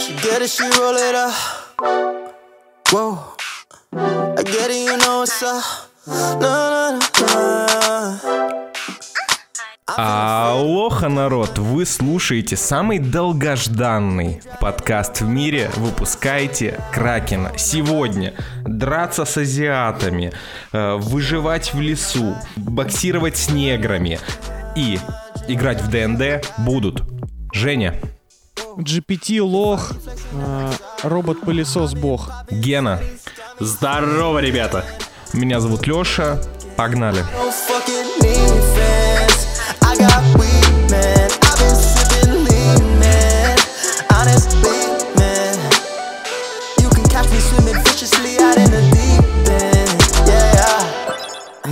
She get it, she roll it up. Whoa. I get it, you know what's up. No, no, no. Алоха, народ! Вы слушаете самый долгожданный подкаст в мире. Выпускайте Кракена. Сегодня драться с азиатами, э, выживать в лесу, боксировать с неграми и играть в ДНД будут Женя, GPT лох, э, робот-пылесос бог. Гена, Здорово, ребята! меня зовут Лёша. Погнали. No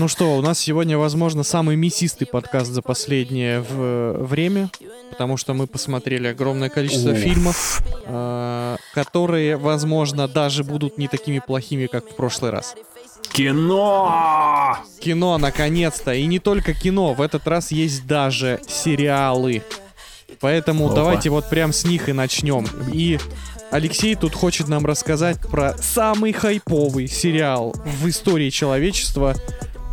Ну что, у нас сегодня, возможно, самый мясистый подкаст за последнее в- время, потому что мы посмотрели огромное количество Уф. фильмов, э, которые, возможно, даже будут не такими плохими, как в прошлый раз. Кино! Кино, наконец-то, и не только кино, в этот раз есть даже сериалы. Поэтому Опа. давайте вот прям с них и начнем. И Алексей тут хочет нам рассказать про самый хайповый сериал в истории человечества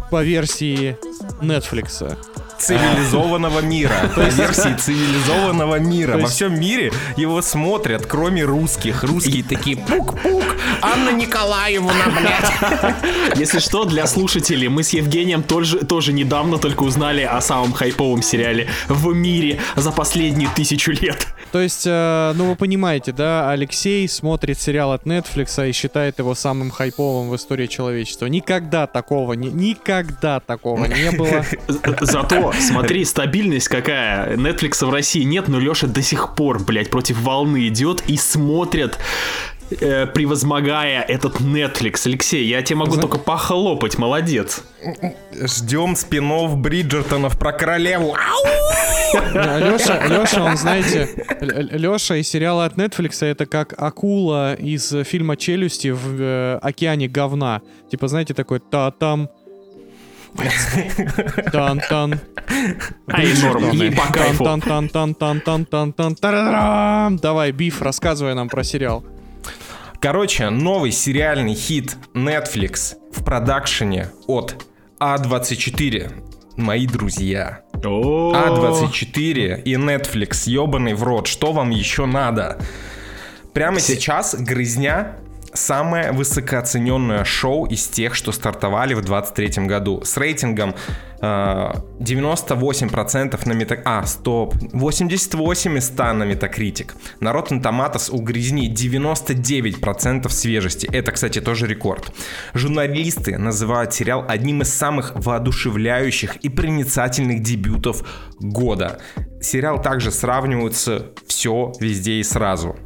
по версии Netflix. цивилизованного мира. По версии цивилизованного мира. Во всем мире его смотрят, кроме русских. Русские такие пук-пук, Анна Николаевна, блядь. Если что, для слушателей, мы с Евгением тоже, тоже недавно только узнали о самом хайповом сериале в мире за последнюю тысячу лет. То есть, э, ну вы понимаете, да, Алексей смотрит сериал от Netflix и считает его самым хайповым в истории человечества. Никогда такого, не, никогда такого не было. Зато, смотри, стабильность какая. Netflix в России нет, но Леша до сих пор, блядь, против волны идет и смотрит э, превозмогая этот Netflix. Алексей, я тебе могу Зна- только похлопать, молодец. Ждем спинов Бриджертонов про королеву. Леша, Леша, он, знаете, Леша и сериалы от Netflix это как акула из фильма «Челюсти» в э, океане говна. Типа, знаете, такой та-там, тан-тан, Ай, норм, ей по кайфу. тан-тан-тан-тан-тан-тан-тан-тан. Давай, Биф, рассказывай нам про сериал. Короче, новый сериальный хит Netflix в продакшене от А24. Мои друзья. О, А24 и Netflix, ебаный в рот, что вам еще надо? Прямо сейчас «Грызня» самое высокооцененное шоу из тех, что стартовали в 23 году. С рейтингом э, 98% на Metacritic. А, стоп. 88 из 100 на Metacritic. На Rotten Tomatoes у «Грызни» 99% свежести. Это, кстати, тоже рекорд. Журналисты называют сериал одним из самых воодушевляющих и проницательных дебютов года. Сериал также сравнивают с «Все, везде и сразу».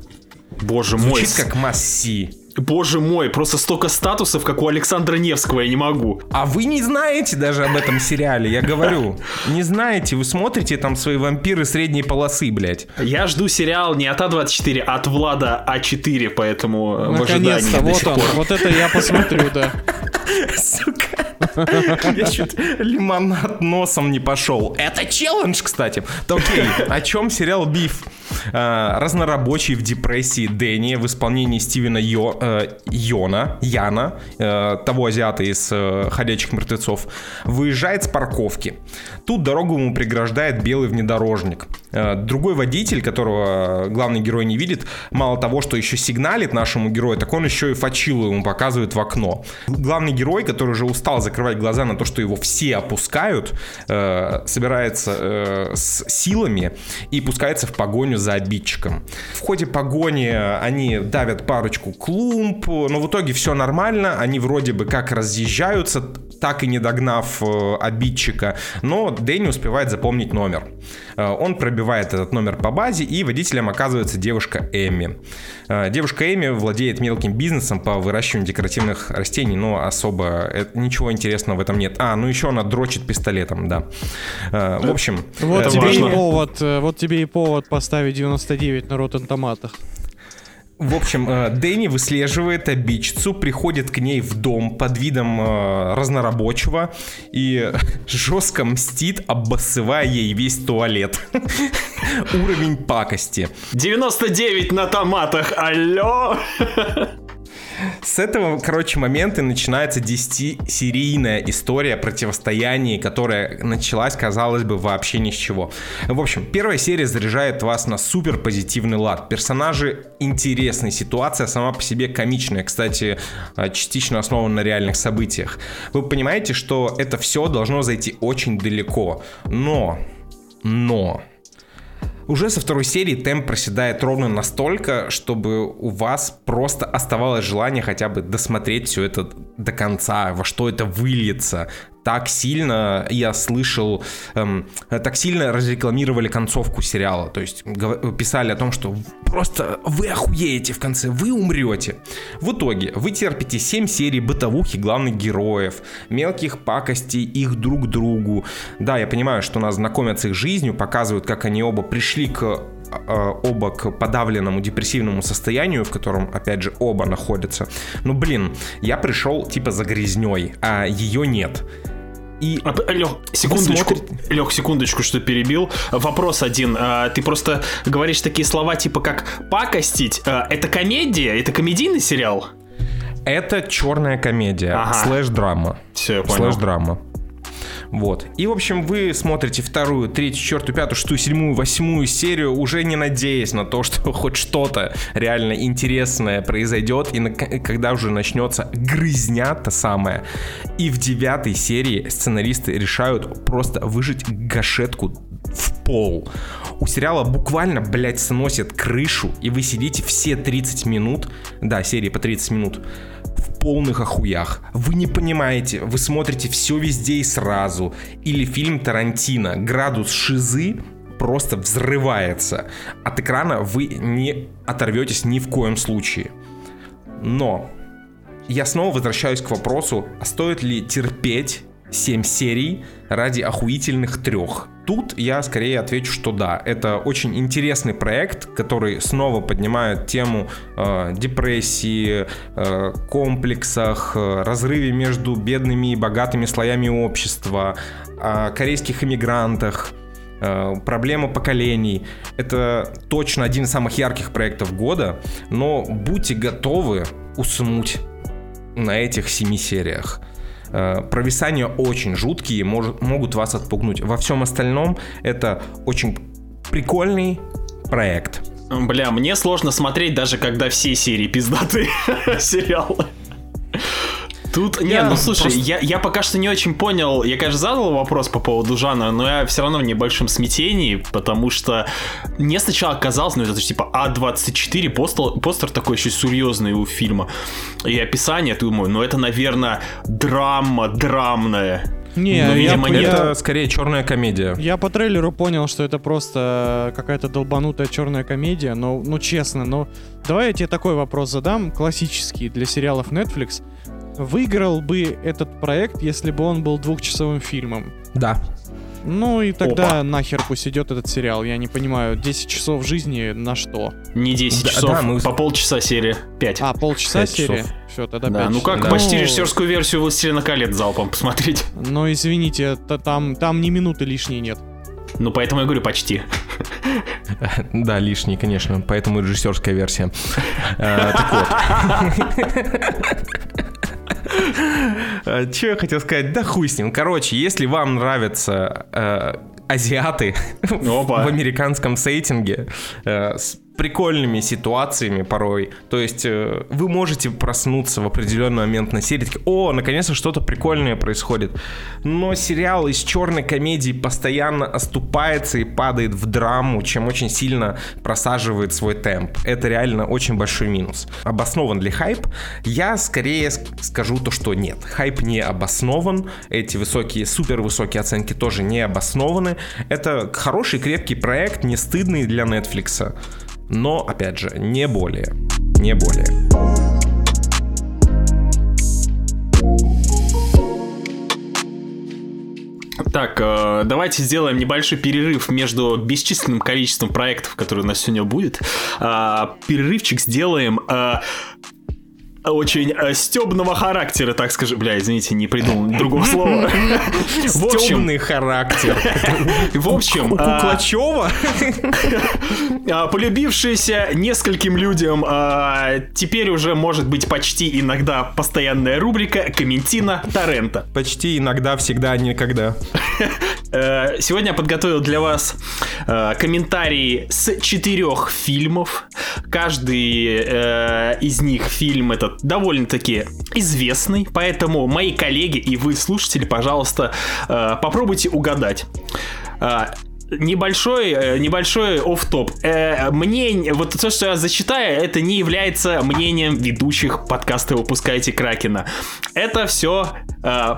Боже мой. Звучит как масси. Боже мой, просто столько статусов, как у Александра Невского, я не могу. А вы не знаете даже об этом сериале, я говорю. Не знаете, вы смотрите там свои вампиры средней полосы, блядь. Я жду сериал не от А24, а от Влада А4, поэтому э, в ожидании вот сих он, пор. вот это я посмотрю, да. Сука. Я чуть лимонад носом не пошел. Это челлендж, кстати. Окей, о чем сериал «Биф»? А, Разнорабочий в депрессии Дэнни в исполнении Стивена э, Йона, Яна, э, того азиата из э, «Ходячих мертвецов», выезжает с парковки. Тут дорогу ему преграждает белый внедорожник. Э, Другой водитель, которого главный герой не видит, мало того, что еще сигналит нашему герою, так он еще и фачилу ему показывает в окно. Главный герой, который уже устал закрывать глаза на то, что его все опускают, э, собирается э, с силами и пускается в погоню за обидчиком. В ходе погони они давят парочку клумб, но в итоге все нормально, они вроде бы как разъезжаются, так и не догнав э, обидчика, но Дэнни успевает запомнить номер. Э, Он пробивает этот номер по базе, и водителем оказывается девушка Эми. Э, Девушка Эми владеет мелким бизнесом по выращиванию декоративных растений, но особо э, ничего интересного в этом нет. А, ну еще она дрочит пистолетом, да. В общем, Вот тебе, и повод, вот тебе и повод поставить 99 на Rotten Tomatoes. В общем, э, Дэнни выслеживает обидчицу, приходит к ней в дом под видом э, разнорабочего и жестко мстит, обоссывая ей весь туалет. Уровень пакости. 99 на томатах, алло! С этого, короче, момента начинается 10-серийная история противостояния, которая началась, казалось бы, вообще ни с чего. В общем, первая серия заряжает вас на супер позитивный лад. Персонажи интересные, ситуация сама по себе комичная, кстати, э, частично основана на реальных событиях. Вы понимаете, что это все должно зайти очень далеко. Но, но, уже со второй серии темп проседает ровно настолько, чтобы у вас просто оставалось желание хотя бы досмотреть все это до конца, во что это выльется. Так сильно я слышал, эм, так сильно разрекламировали концовку сериала. То есть писали о том, что просто вы охуеете в конце, вы умрете. В итоге вы терпите 7 серий бытовухи главных героев, мелких пакостей их друг другу. Да, я понимаю, что нас знакомят с их жизнью, показывают, как они оба пришли к э, оба к подавленному депрессивному состоянию, в котором, опять же, оба находятся. Ну, блин, я пришел типа за грязней, а ее нет. И А, Лёх, секундочку, смотрите- Лех, секундочку, что перебил. Вопрос один. А, Ты просто говоришь такие слова, типа как пакостить. А, Это комедия? Это комедийный сериал? это черная комедия, Ага. слэш-драма. Все, я понял. Слэш-драма. Вот. И, в общем, вы смотрите вторую, третью, четвертую, пятую, шестую, седьмую, восьмую серию, уже не надеясь на то, что хоть что-то реально интересное произойдет, и на- когда уже начнется грызня та самая. И в девятой серии сценаристы решают просто выжить гашетку в пол. У сериала буквально, блядь, сносит крышу, и вы сидите все 30 минут, да, серии по 30 минут, полных охуях. Вы не понимаете, вы смотрите все везде и сразу. Или фильм Тарантино, градус шизы просто взрывается. От экрана вы не оторветесь ни в коем случае. Но я снова возвращаюсь к вопросу, а стоит ли терпеть 7 серий ради охуительных трех? Тут я скорее отвечу, что да. Это очень интересный проект, который снова поднимает тему э, депрессии, э, комплексах, э, разрыве между бедными и богатыми слоями общества, о корейских иммигрантах, э, проблема поколений. Это точно один из самых ярких проектов года, но будьте готовы уснуть на этих семи сериях. Э, Провисания очень жуткие, может- могут вас отпугнуть. Во всем остальном это очень прикольный проект. Бля, мне сложно смотреть, даже когда все серии пиздатые сериалы. Тут, не, Я ну слушай, просто- я, я пока что не очень понял, я, конечно, задал вопрос по поводу жанра, но я все равно в небольшом смятении, потому что мне сначала казалось, ну это же типа А24, постер, постер такой еще серьезный у фильма, и описание, думаю, ну это, наверное, драма драмная. Не, Ну, я, видимо, я- нет. Это скорее черная комедия. я по трейлеру понял, что это просто какая-то долбанутая черная комедия, но, ну честно, ну давай я тебе такой вопрос задам, классический для сериалов Netflix. Выиграл бы этот проект, если бы он был двухчасовым фильмом? Да. Ну и тогда нахер пусть идет этот сериал. Я не понимаю, 10 часов жизни на что? Не 10 Да, часов, да, мы- по полчаса серия, 5. А, полчаса Пять серия? часов. Все, тогда да, пять ну часов. как Да. почти Ну, режиссерскую версию «Властелина колец» залпом посмотреть. Ну, извините, та- там, там ни минуты лишней нет. Ну поэтому я говорю почти. Да, лишний, конечно, поэтому режиссерская версия. Э, Так вот. Что я хотел сказать? Да хуй с ним. Короче, если вам нравятся э, азиаты в американском сеттинге э, прикольными ситуациями порой, то есть э, вы можете проснуться в определенный момент на серии, такие, о, наконец-то что-то прикольное происходит. Но сериал из черной комедии постоянно оступается и падает в драму, чем очень сильно просаживает свой темп. Это реально очень большой минус. Обоснован ли хайп? Я скорее ск- скажу то, что нет. Хайп не обоснован. Эти высокие, супер высокие оценки тоже не обоснованы. Это хороший, крепкий проект, не стыдный для Netflix. Но, опять же, не более. Не более. Так, э, давайте сделаем небольшой перерыв между бесчисленным количеством проектов, которые у нас сегодня будет. Э, перерывчик сделаем э, очень э, стебного характера, так скажем. Бля, извините, не придумал другого слова. Темный характер. в общем, а, Куклачева? полюбившаяся нескольким людям, а, теперь уже может быть почти иногда постоянная рубрика «Комментина Торрента». Почти иногда, всегда, никогда. Э, Сегодня я подготовил для вас э, комментарии с четырех фильмов. Каждый э, из них фильм этот довольно-таки известный, поэтому мои коллеги и вы, слушатели, пожалуйста, попробуйте угадать. Небольшой, небольшой оф-топ. Э, Мне, вот то, что я зачитаю, это не является мнением ведущих подкаста «Выпускайте Кракена». Это все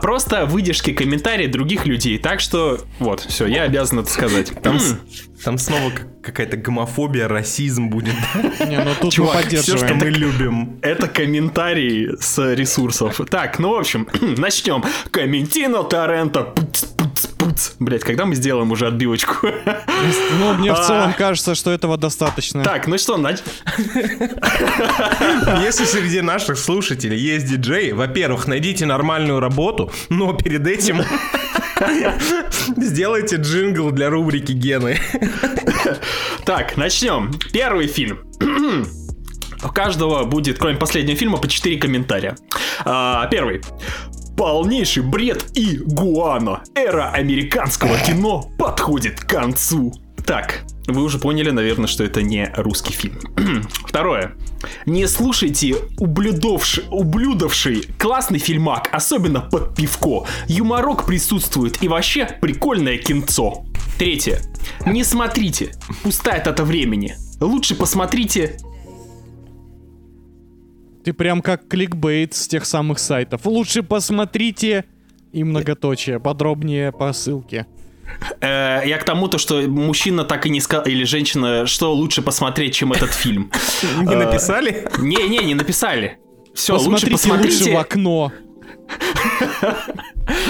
просто выдержки комментарий других людей. Так что, вот, все, я обязан это сказать. Там, там снова какая-то гомофобия, расизм будет. Не, ну тут Чувак, мы Все, что поддерживаем. мы любим. Это комментарии с ресурсов. Так, ну, в общем, начнем. Комментино Торрента. Пуц, пуц. Блять, когда мы сделаем уже отбивочку? Ну, мне в А. целом кажется, что этого достаточно. Так, ну что, нач... Если среди наших слушателей есть диджей, во-первых, найдите нормальную работу, но перед этим сделайте джингл для рубрики Гены. Так, начнем. Первый фильм. У каждого будет, кроме последнего фильма, по 4 комментария. А, первый. Полнейший бред и гуано. Эра американского кино подходит к концу. Так, вы уже поняли, наверное, что это не русский фильм. Второе. Не слушайте ублюдовший, ублюдовший классный фильмак, особенно под пивко. Юморок присутствует и вообще прикольное кинцо. Третье. Не смотрите. Пустая это времени. Лучше посмотрите... Ты прям как кликбейт с тех самых сайтов. Лучше посмотрите и многоточие. Подробнее по ссылке. Э, я к тому, то, что мужчина так и не сказал, или женщина, что лучше посмотреть, чем этот фильм. Не написали? Не-не, не написали. Все, лучше Посмотрите лучше посмотрите. в окно.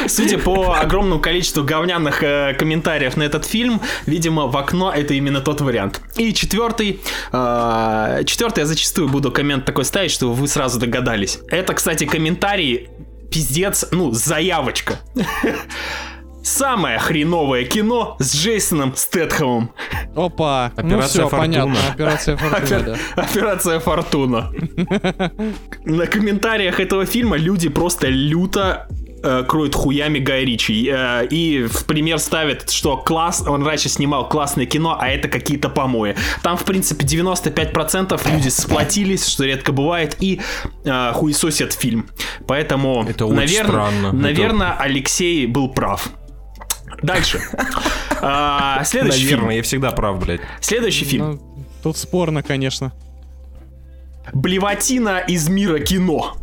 Судя по огромному количеству говняных э, комментариев на этот фильм, видимо, в окно это именно тот вариант. И четвертый, э, четвертый я зачастую буду коммент такой ставить, что вы сразу догадались. Это, кстати, комментарий пиздец, ну, заявочка. Самое хреновое кино с Джейсоном Стэтхэмом. Опа. ну Операция все, понятно. Фортуна. Операция Фортуна, Опер- да. Операция Фортуна. На комментариях этого фильма люди просто люто э, кроют хуями Гай Ричи. Э, и в пример ставят, что класс, он раньше снимал классное кино, а это какие-то помои. Там, в принципе, 95% люди сплотились, что редко бывает, и э, хуесосят фильм. Поэтому, Это наверное, странно. Это- наверное, Алексей был прав. Дальше. А, Следующий фильм. Наверное, я всегда прав, блядь. Следующий фильм. Ну, тут спорно, конечно. Блеватина из мира кино.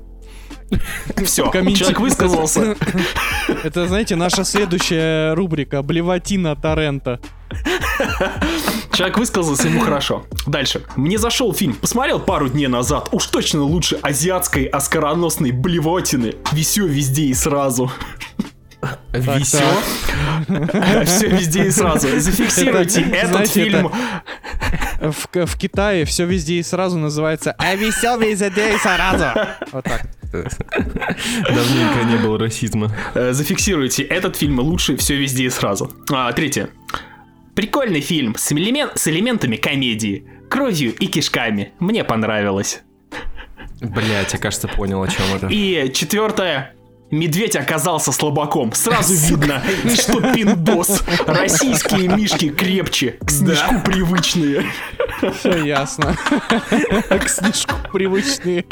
Все, человек высказался. Это, знаете, наша следующая рубрика «Блеватина Торрента». Человек высказался, ему хорошо. Дальше. Мне зашел фильм. Посмотрел пару дней назад. Уж точно лучше азиатской оскароносной блевотины. Висю везде и сразу. Висё? Все везде и сразу. Зафиксируйте Это, этот фильм. В, Китае все везде и сразу называется «А весел везде и сразу». Вот так. Давненько не было расизма. Э, Зафиксируйте этот фильм лучше все везде и сразу. А, третье. Прикольный фильм с, элемен- с элементами комедии, кровью и кишками. Мне понравилось. Блять, я кажется понял, о чем это. И четвертое. Медведь оказался слабаком. Сразу видно, что пиндос. Российские мишки крепче, к снежку привычные. Все ясно. К снежку привычные.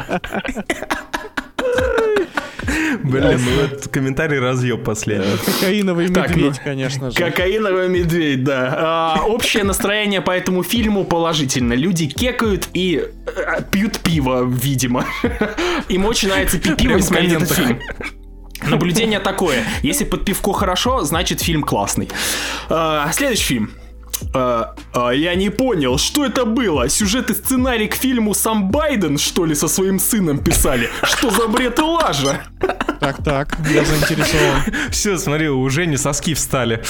Блин, ну этот комментарий разъеб последний. Кокаиновый Так, медведь, ну, конечно же. Кокаиновый медведь, да. А, общее настроение по этому фильму положительно. Люди кекают и э, пьют пиво, видимо. Им очень нравится пить пиво и смотреть этот фильм. Наблюдение такое. Если под пивко хорошо, значит фильм классный. А, следующий фильм. А, а, я не понял, что это было? Сюжет и сценарий к фильму сам Байден, что ли, со своим сыном писали? Что за бред и лажа? Так, так, я заинтересован. Все, смотри, уже не соски встали.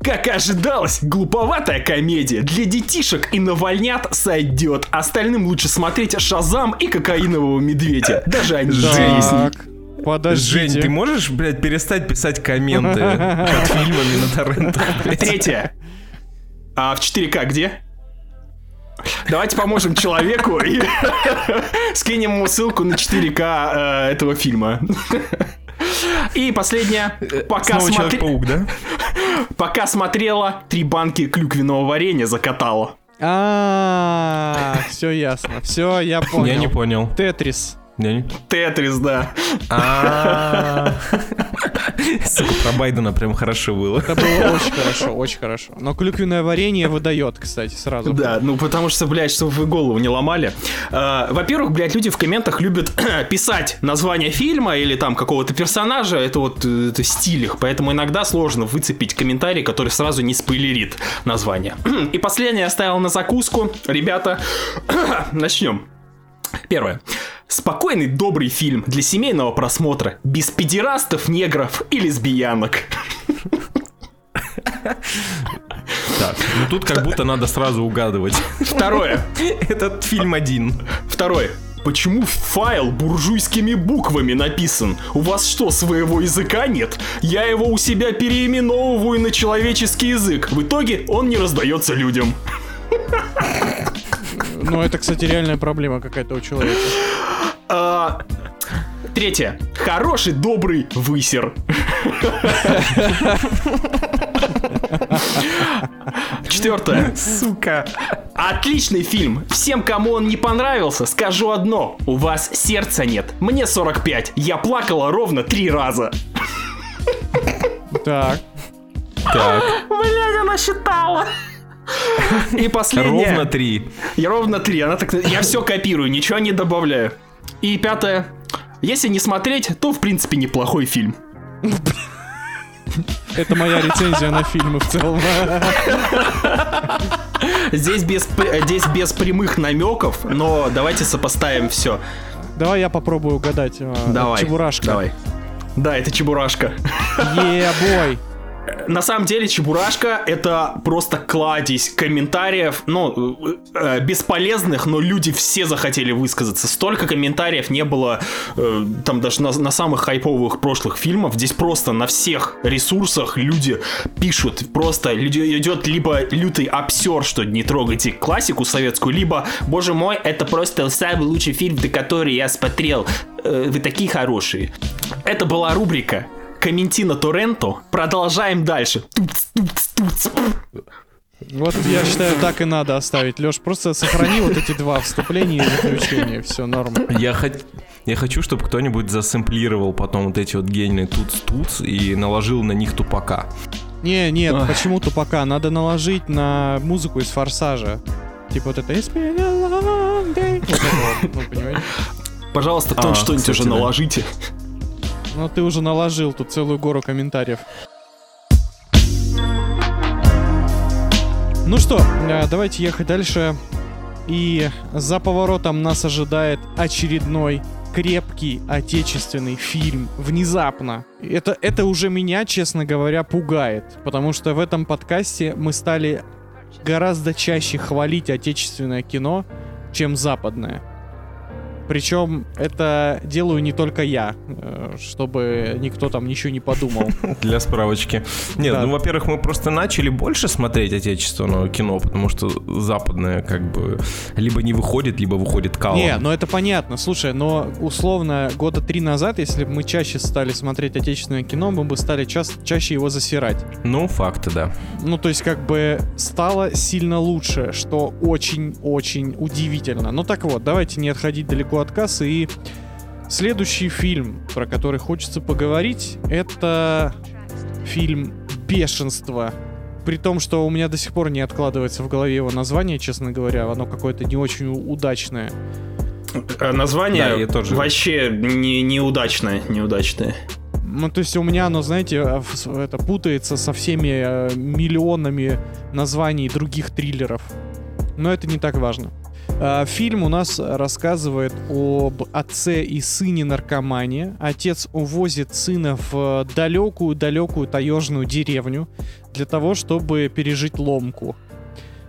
Как ожидалось, глуповатая комедия для детишек и навальнят сойдет. Остальным лучше смотреть Шазам и Кокаинового медведя. Даже они есть. Подождите. Жень, ты можешь, блядь, перестать писать комменты под фильмами на торрентах? блядь? Третье. А в 4К где? Давайте поможем человеку и скинем ему ссылку на 4К э, этого фильма. И последнее. Пока, Снова смотри- Человек-паук, да? пока смотрела, три банки клюквенного варенья закатала. А, все ясно. Все, я понял. Я не понял. Тетрис. Я не- Тетрис, да. А. Сука, про Байдена прям хорошо было. Это было очень хорошо, очень хорошо. Но клюквенное варенье выдает, кстати, сразу. Да, ну потому что, блядь, чтобы вы голову не ломали. А, Во-первых, блядь, люди в комментах любят писать название фильма или там какого-то персонажа, это вот э, это стиль их, поэтому иногда сложно выцепить комментарий, который сразу не спойлерит название. И последнее я оставил на закуску. Ребята, начнем. Первое. Спокойный, добрый фильм для семейного просмотра, без педерастов, негров и лесбиянок. Так, ну тут как будто надо сразу угадывать. Второе. Этот фильм один. Второе. Почему файл буржуйскими буквами написан? У вас что, своего языка нет? Я его у себя переименовываю на человеческий язык. В итоге он не раздается людям. Ну, это, кстати, реальная проблема какая-то у человека. А, Третье. Хороший, добрый высер. Четвертое. Сука. Отличный фильм. Всем, кому он не понравился, скажу одно. У вас сердца нет. Мне 45. Я плакала ровно три раза. Так. Так, Блядь, она считала. И последнее. ровно три. Я ровно три. Она так... Я все копирую, ничего не добавляю. И пятое. Если не смотреть, то в принципе неплохой фильм. Это моя рецензия на фильмы в целом. Здесь без, здесь без прямых намеков, но давайте сопоставим все. Давай я попробую угадать. а, Давай. Чебурашка. Давай. Да, это Чебурашка. Е-бой. На самом деле Чебурашка это просто кладезь комментариев, ну, э, бесполезных, но люди все захотели высказаться. Столько комментариев не было э, там даже на, на самых хайповых прошлых фильмах. Здесь просто на всех ресурсах люди пишут. Просто люди идет либо лютый обсер, что не трогайте классику советскую, либо, боже мой, это просто самый лучший фильм, до который я смотрел. Э, вы такие хорошие. Это была рубрика Комментина Торренту. Продолжаем дальше. Вот я считаю, так и надо оставить. Леш, просто сохрани вот эти два вступления и заключения. Все, норм. Я, хот- я хочу, чтобы кто-нибудь засэмплировал потом вот эти вот гениальные туц-туц и наложил на них тупака. Не, нет, почему тупака? Надо наложить на музыку из Форсажа. Типа вот это «It's been a long day». Вот это вот, ну, понимаете? Пожалуйста, А, тут что-нибудь кстати, уже да. наложите. Ну, ты уже наложил тут целую гору комментариев. Ну что, э, давайте ехать дальше. И за поворотом нас ожидает очередной крепкий отечественный фильм. Внезапно. Это, это уже меня, честно говоря, пугает. Потому что в этом подкасте мы стали гораздо чаще хвалить отечественное кино, чем западное. Причем это делаю не только я, э, чтобы никто там ничего не подумал. Для справочки. Нет, Да. ну, во-первых, мы просто начали больше смотреть отечественного кино, потому что западное как бы либо не выходит, либо выходит калом. Не, ну это понятно. Слушай, но условно года три назад, если бы мы чаще стали смотреть отечественное кино, мы бы стали час- чаще его засирать. Ну, факты, да. Ну, то есть, как бы стало сильно лучше, что очень-очень удивительно. Ну так вот, давайте не отходить далеко от кассы. И следующий фильм, про который хочется поговорить, это фильм «Бешенство». При том, что у меня до сих пор не откладывается в голове его название, честно говоря, оно какое-то не очень удачное. Э, Название Да, я тоже. вообще не, неудачное, неудачное. Ну, то есть у меня оно, знаете, в- это путается со всеми э, миллионами названий других триллеров. Но это не так важно. А, Фильм у нас рассказывает об отце и сыне наркомане. Отец увозит сына в далекую-далекую таежную деревню для того, чтобы пережить ломку.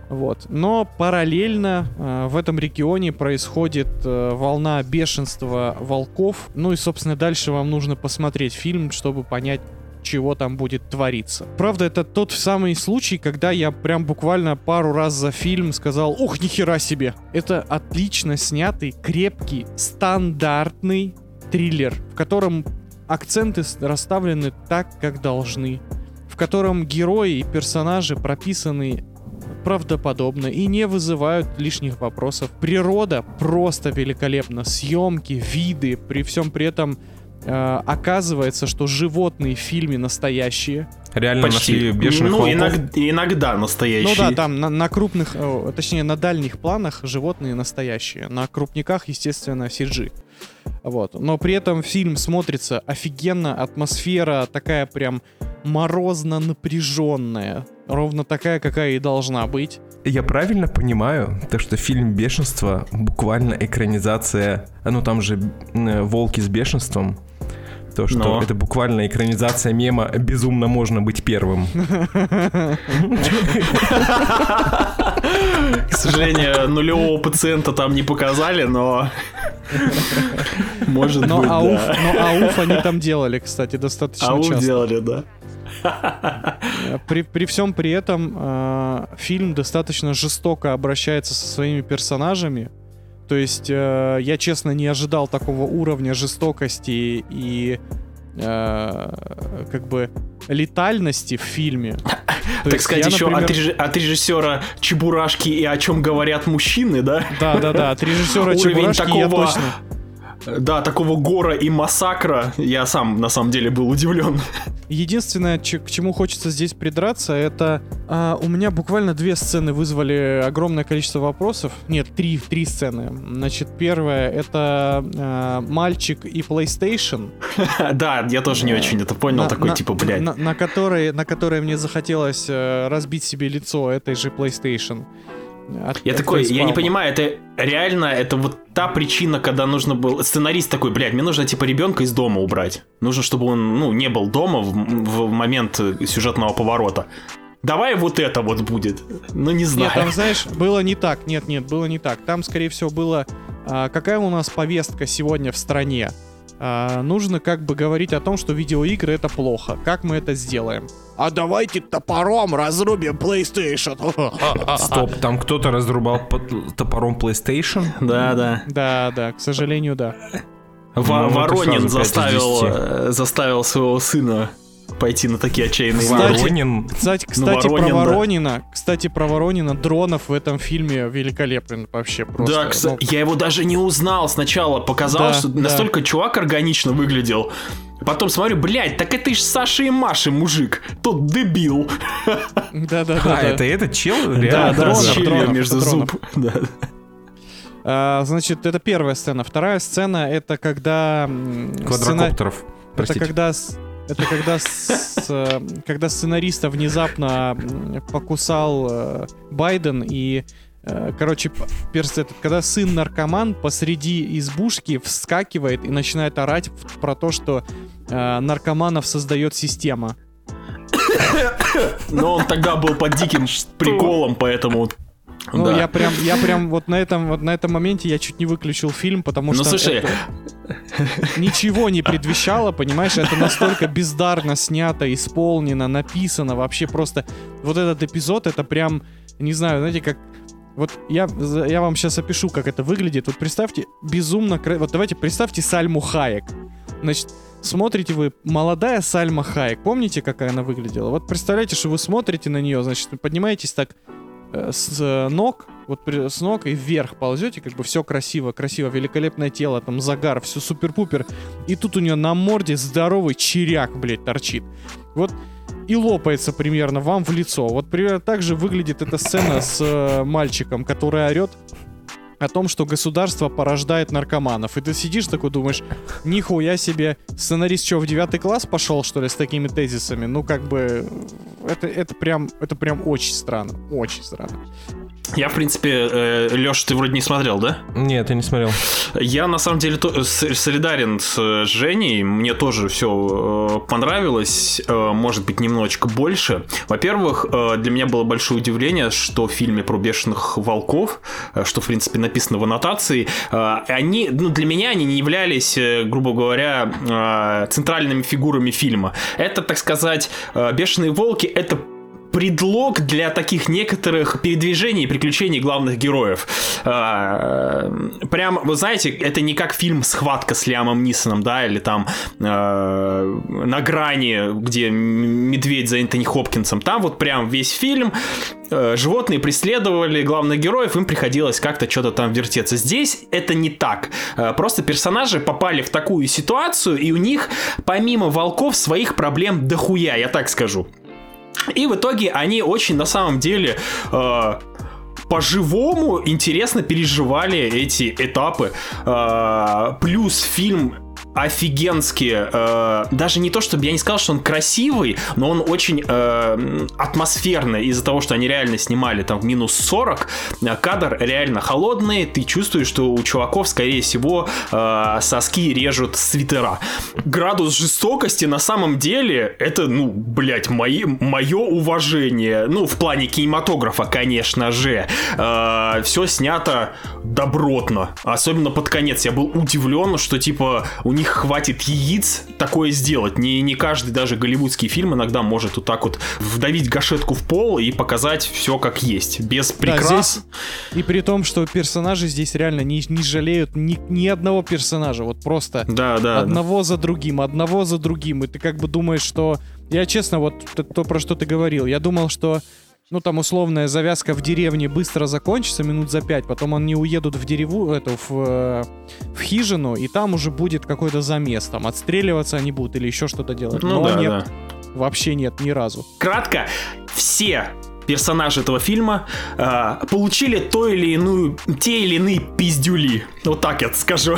Вот. Но параллельно э, в этом регионе происходит э, волна бешенства волков. Ну и, собственно, дальше вам нужно посмотреть фильм, чтобы понять, чего там будет твориться. Правда, это тот самый случай, когда я прям буквально пару раз за фильм сказал, ух, нихера себе. Это отлично снятый, крепкий, стандартный триллер, в котором акценты расставлены так, как должны, в котором герои и персонажи прописаны правдоподобно и не вызывают лишних вопросов. Природа просто великолепна. Съемки, виды, при всем при этом э, оказывается, что животные в фильме настоящие. Реально нашли бешеных ну, волков. иног- иногда Ну настоящие. да, там на, на крупных, э, точнее на дальних планах животные настоящие. На крупниках, естественно, CG. Вот. Но при этом фильм смотрится офигенно, атмосфера такая прям морозно напряженная. Ровно такая, какая и должна быть. Я правильно понимаю, то что фильм «Бешенство» буквально экранизация, ну там же э, «Волки с бешенством», то, что Но. это буквально экранизация мема «Безумно можно быть первым». К сожалению, нулевого пациента там не показали, но... Может Но быть, ауф, да. но ауф они там делали, кстати, достаточно Ауф часто. делали, да. При, при всем при этом э, фильм достаточно жестоко обращается со своими персонажами. То есть э, я, честно, не ожидал такого уровня жестокости и э, как бы летальности в фильме. То Так сказать, я, еще например- от, реж- от режиссера Чебурашки и о чем говорят мужчины, да? Да, да, да, от режиссера Чебурашки я такого- точно. Да, такого гора и массакра я сам на самом деле был удивлен. Единственное, к чему хочется здесь придраться, это а, у меня буквально две сцены вызвали огромное количество вопросов. Нет, три, три сцены. Значит, первая это а, мальчик и PlayStation. Да, я тоже не очень это понял, такой типа, блядь. На, на которой, на которой мне захотелось э, разбить себе лицо этой же PlayStation. От- Я от такой, я не понимаю, это реально, это вот та причина, когда нужно было... Сценарист такой, блядь, мне нужно типа ребенка из дома убрать. Нужно, чтобы он, ну, не был дома в, в момент э, сюжетного поворота. Давай вот это вот будет. Ну, не знаю. Нет, там, знаешь, было не так. Нет, нет, было не так. Там, скорее всего, было... а, какая у нас повестка сегодня в стране? А, нужно как бы говорить о том, что видеоигры это плохо. Как мы это сделаем? А давайте топором разрубим PlayStation. Стоп, там кто-то разрубал под топором PlayStation? Да, да. Да, да, к сожалению, да. Ну, это Воронин заставил, э, заставил своего сына пойти на такие отчаянные Кстати. Воронин. Кстати, кстати Воронин, про да. Воронина, кстати, про Воронина, Дронов в этом фильме великолепен вообще просто. Да, кстати, Ну, я его даже не узнал сначала. Показалось, Да, что да. настолько чувак органично выглядел. Потом смотрю, блядь, так это ж Саша и Маша, мужик. Тот дебил. Да, да, да. А, да. это этот чел? Да, Реально? да, Дронов, с щелью Дронов, между Дронов. зуб. Да. А, значит, это первая сцена. Вторая сцена это когда м, сцена- Квадрокоптеров. Это когда это когда с- э, когда сценариста внезапно покусал э, Байден и э, Короче, п- перс этот, когда сын наркоман посреди избушки вскакивает и начинает орать про то, что э, наркоманов создает система. Но он тогда был под диким приколом, поэтому... Ну, да. я прям, я прям вот на этом, вот на этом моменте я чуть не выключил фильм, потому Ну, что слушай, это ничего не предвещало, понимаешь? Это настолько бездарно снято, исполнено, написано, вообще просто вот этот эпизод, это прям, не знаю, знаете, как вот я, я вам сейчас опишу, как это выглядит. Вот представьте, безумно... Вот давайте представьте Сальму Хаек. Значит, смотрите вы, молодая Сальма Хаек. Помните, какая она выглядела? Вот представляете, что вы смотрите на нее, значит, поднимаетесь так с э, ног, вот с ног и вверх ползете, как бы все красиво, красиво, великолепное тело, там загар, все супер-пупер. И тут у нее на морде здоровый черяк, блядь, торчит. Вот и лопается примерно вам в лицо. Вот примерно так же выглядит эта сцена с э, мальчиком, который орет. О том, что государство порождает наркоманов. И ты сидишь такой, думаешь, нихуя себе, сценарист что, в девятый класс пошел, что ли, с такими тезисами? Ну, как бы, это, это прям, это прям очень странно, очень странно. Я, в принципе, э, Леш, ты вроде не смотрел, да? Нет, я не смотрел. Я, на самом деле, то, солидарен с э, Женей. Мне тоже все понравилось. Э, может быть, немножечко больше. Во-первых, э, для меня было большое удивление, что в фильме про бешеных волков, э, что, в принципе, написано в аннотации, э, они, ну, для меня они не являлись, э, грубо говоря, э, центральными фигурами фильма. Это, так сказать, э, бешеные волки это предлог для таких некоторых передвижений и приключений главных героев. А, Прям, вы знаете, это не как фильм «Схватка» с Лиамом Нисоном, да, или там э, «На грани», где медведь за Энтони Хопкинсом. Там вот прям весь фильм э, животные преследовали главных героев, им приходилось как-то что-то там вертеться. Здесь это не так. Просто персонажи попали в такую ситуацию, и у них, помимо волков, своих проблем дохуя, я так скажу. И в итоге они очень на самом деле э, по-живому интересно переживали эти этапы. Э, плюс фильм офигенски, э, даже не то, чтобы я не сказал, что он красивый, но он очень э, атмосферный. Из-за того, что они реально снимали там в минус 40, э, кадр реально холодный, ты чувствуешь, что у чуваков, скорее всего, э, соски режут свитера. Градус жестокости на самом деле, это, ну, блядь, мои, мое уважение, ну, в плане кинематографа, конечно же, все снято добротно, особенно под конец, я был удивлен, что, типа, у них хватит яиц такое сделать. Не, не каждый даже голливудский фильм иногда может вот так вот вдавить гашетку в пол и показать все как есть. Без Да, прикрас. здесь- и при том, что персонажи здесь реально не, не жалеют ни, ни одного персонажа. Вот просто Да, да. да. одного за другим, одного за другим. И ты как бы думаешь, что... Я честно, вот то, про что ты говорил, я думал, что ну там условная завязка в деревне быстро закончится минут за пять, потом они уедут в дереву, эту, в, э, в хижину, и там уже будет какой-то замес, там отстреливаться они будут или еще что-то делать. Ну Но да, нет, да. вообще нет, ни разу. Кратко, все персонажи этого фильма э, получили то или иную, те или иные пиздюли. Вот так я скажу.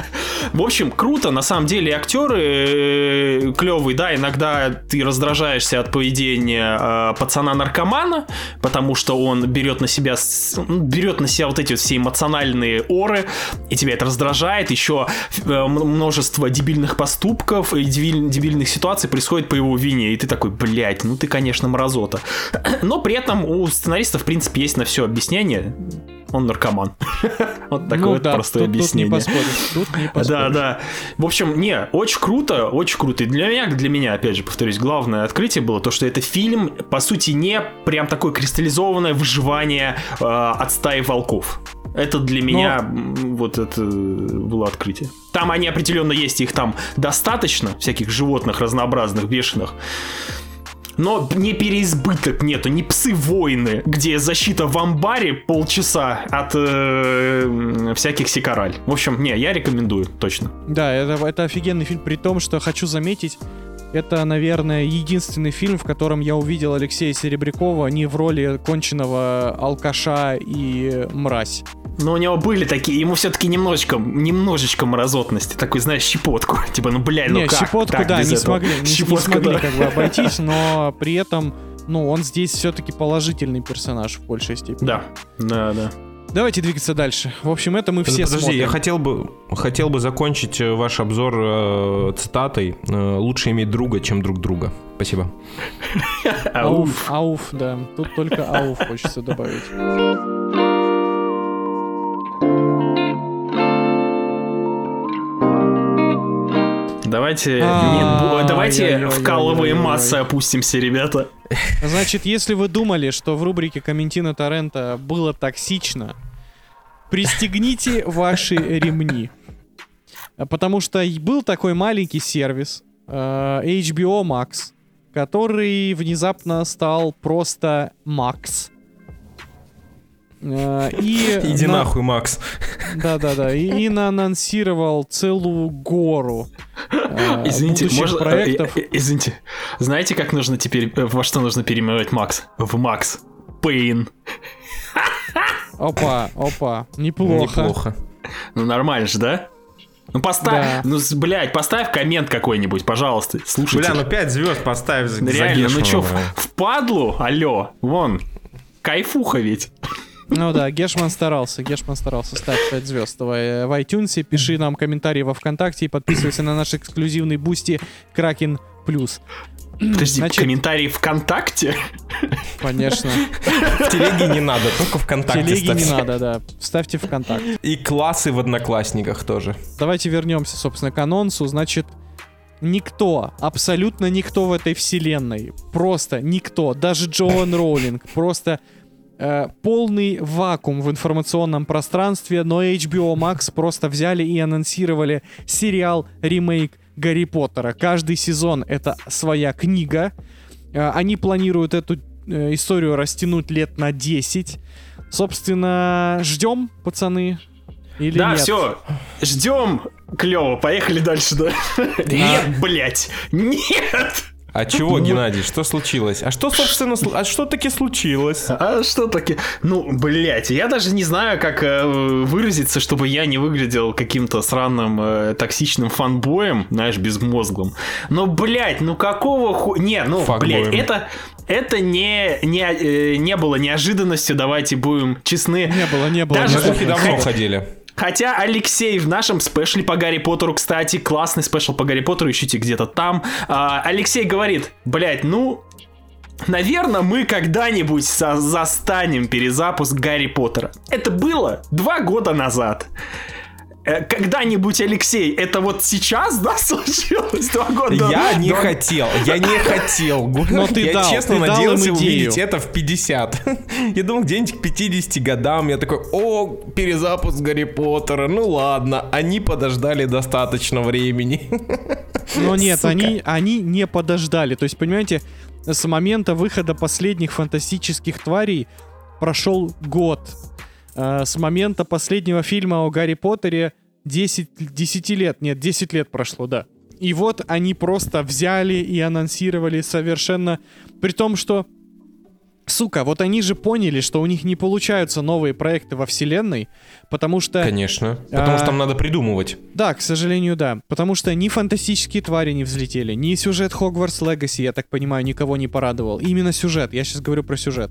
В общем, круто, на самом деле актеры клевые, да, иногда ты раздражаешься от поведения э, пацана-наркомана, потому что он берет на себя, ну, берет на себя вот эти все эмоциональные оры, и тебя это раздражает, еще э, множество дебильных поступков и дебиль- дебильных ситуаций происходит по его вине, и ты такой, блядь, ну ты, конечно, мразота. Но при этом у сценаристов, в принципе, есть на все объяснение. Он наркоман. Вот такое ну вот да, простое тут, тут не объяснение. поспоришь, тут не поспоришь. Да, да. В общем, не, очень круто, очень круто. И для меня, для меня, опять же, повторюсь, главное открытие было то, что это фильм, по сути, не прям такое кристаллизованное выживание э, от стаи волков. Это для меня м, вот это было открытие. Там они определенно есть, их там достаточно, всяких животных разнообразных, бешеных. Но не переизбыток нету, не псы-воины, где защита в амбаре полчаса от э, всяких сикараль. В общем, не, я рекомендую, точно. Да, это, это офигенный фильм, при том, что хочу заметить, это, наверное, единственный фильм, в котором я увидел Алексея Серебрякова не в роли конченного алкаша и мразь. Но у него были такие, ему все-таки немножечко, немножечко мразотности, такой, знаешь, щепотку. Типа, ну, блядь, ну не, как? щепотку, так да, не этого? смогли, не, не Щепотка, смогли да. как бы обойтись, но при этом, ну, он здесь все-таки положительный персонаж в большей степени. Да, да, да. Давайте двигаться дальше. В общем, это мы все Подожди, смотрим. я хотел бы, хотел бы закончить э, ваш обзор э, цитатой э, «Лучше иметь друга, чем друг друга». Спасибо. Ауф, ауф, да. Тут только ауф хочется добавить. Давайте, А, не- давайте вкалываем массы опустимся, ребята. Значит, если вы думали, что в рубрике Комментина Торрента было токсично, пристегните ваши ремни. Потому что был такой маленький сервис э, HBO Max, который внезапно стал просто Max. Э, И Иди на- нахуй, Макс. Да-да-да. И, и наанонсировал целую гору э, Извините, можно... проектов. э, э, Извините. Знаете, как нужно теперь... Во что нужно переименовать Макс? В Макс. Пейн. Опа, опа, неплохо. Неплохо. Ну нормально же, да? Ну поставь, Да. ну блядь, поставь коммент какой-нибудь, пожалуйста, слушайте. Бля, ну 5 звезд поставь за, за Реально, ну чё, в, в падлу? Алло, вон, кайфуха ведь. Ну да, Гешман старался, Гешман старался. Ставь 5 звезд э, в iTunes, пиши нам комментарии во ВКонтакте и подписывайся на наш эксклюзивный Boosty Кракен Плюс. Подожди, Значит- комментарий ВКонтакте? Конечно. В телеге не надо, только ВКонтакте Телеги не ставьте. надо, да. Ставьте ВКонтакте. И классы в Одноклассниках тоже. Давайте вернемся, собственно, к анонсу. Значит, никто, абсолютно никто в этой вселенной, просто никто, даже Джоан Роулинг, просто э, полный вакуум в информационном пространстве, но HBO Max просто взяли и анонсировали сериал, ремейк Гарри Поттера. Каждый сезон это своя книга. Э, Они планируют эту э, историю растянуть лет на 10. Собственно, ждем, пацаны. Или да, нет? все, ждем. Клево, поехали дальше, да? Нет, блять, нет! А чего, Геннадий, что случилось? А что, собственно, а что таки случилось? А что таки? Ну, блять, я даже не знаю, как э, выразиться, чтобы я не выглядел каким-то сраным э, токсичным фанбоем, знаешь, безмозглым. Но, блять, ну какого ху... Не, ну, Факбоем. блять, это... Это не, не, э, не было неожиданностью, давайте будем честны. Не было, не было. Даже- не было. Слухи давно Хотя- ходили. Хотя Алексей в нашем спешле по Гарри Поттеру, кстати, классный спешл по Гарри Поттеру, ищите где-то там. а, Алексей говорит, блять, ну, наверное, мы когда-нибудь застанем перезапуск Гарри Поттера. Это было два года назад. Э, Когда-нибудь, Алексей, это вот сейчас, да, случилось? Два года Я не Два- хотел, я не хотел. Но ты я дал, честно ты дал надеялся идею. увидеть это в 50. Я думал, где-нибудь к 50 годам. Я такой, о, перезапуск Гарри Поттера. Ну ладно, они подождали достаточно времени. Но нет, Сука. они, они не подождали. То есть, понимаете, с момента выхода последних фантастических тварей прошел год. Э, С момента последнего фильма о Гарри Поттере 10, 10 лет, нет, 10 лет прошло, да. И вот они просто взяли и анонсировали совершенно... При том, что Сука, вот они же поняли, что у них не получаются новые проекты во вселенной, потому что... Конечно. Потому А. что там надо придумывать. Да, к сожалению, да. Потому что ни фантастические твари не взлетели, ни сюжет Хогвартс Легаси, я так понимаю, никого не порадовал. Именно сюжет, я сейчас говорю про сюжет.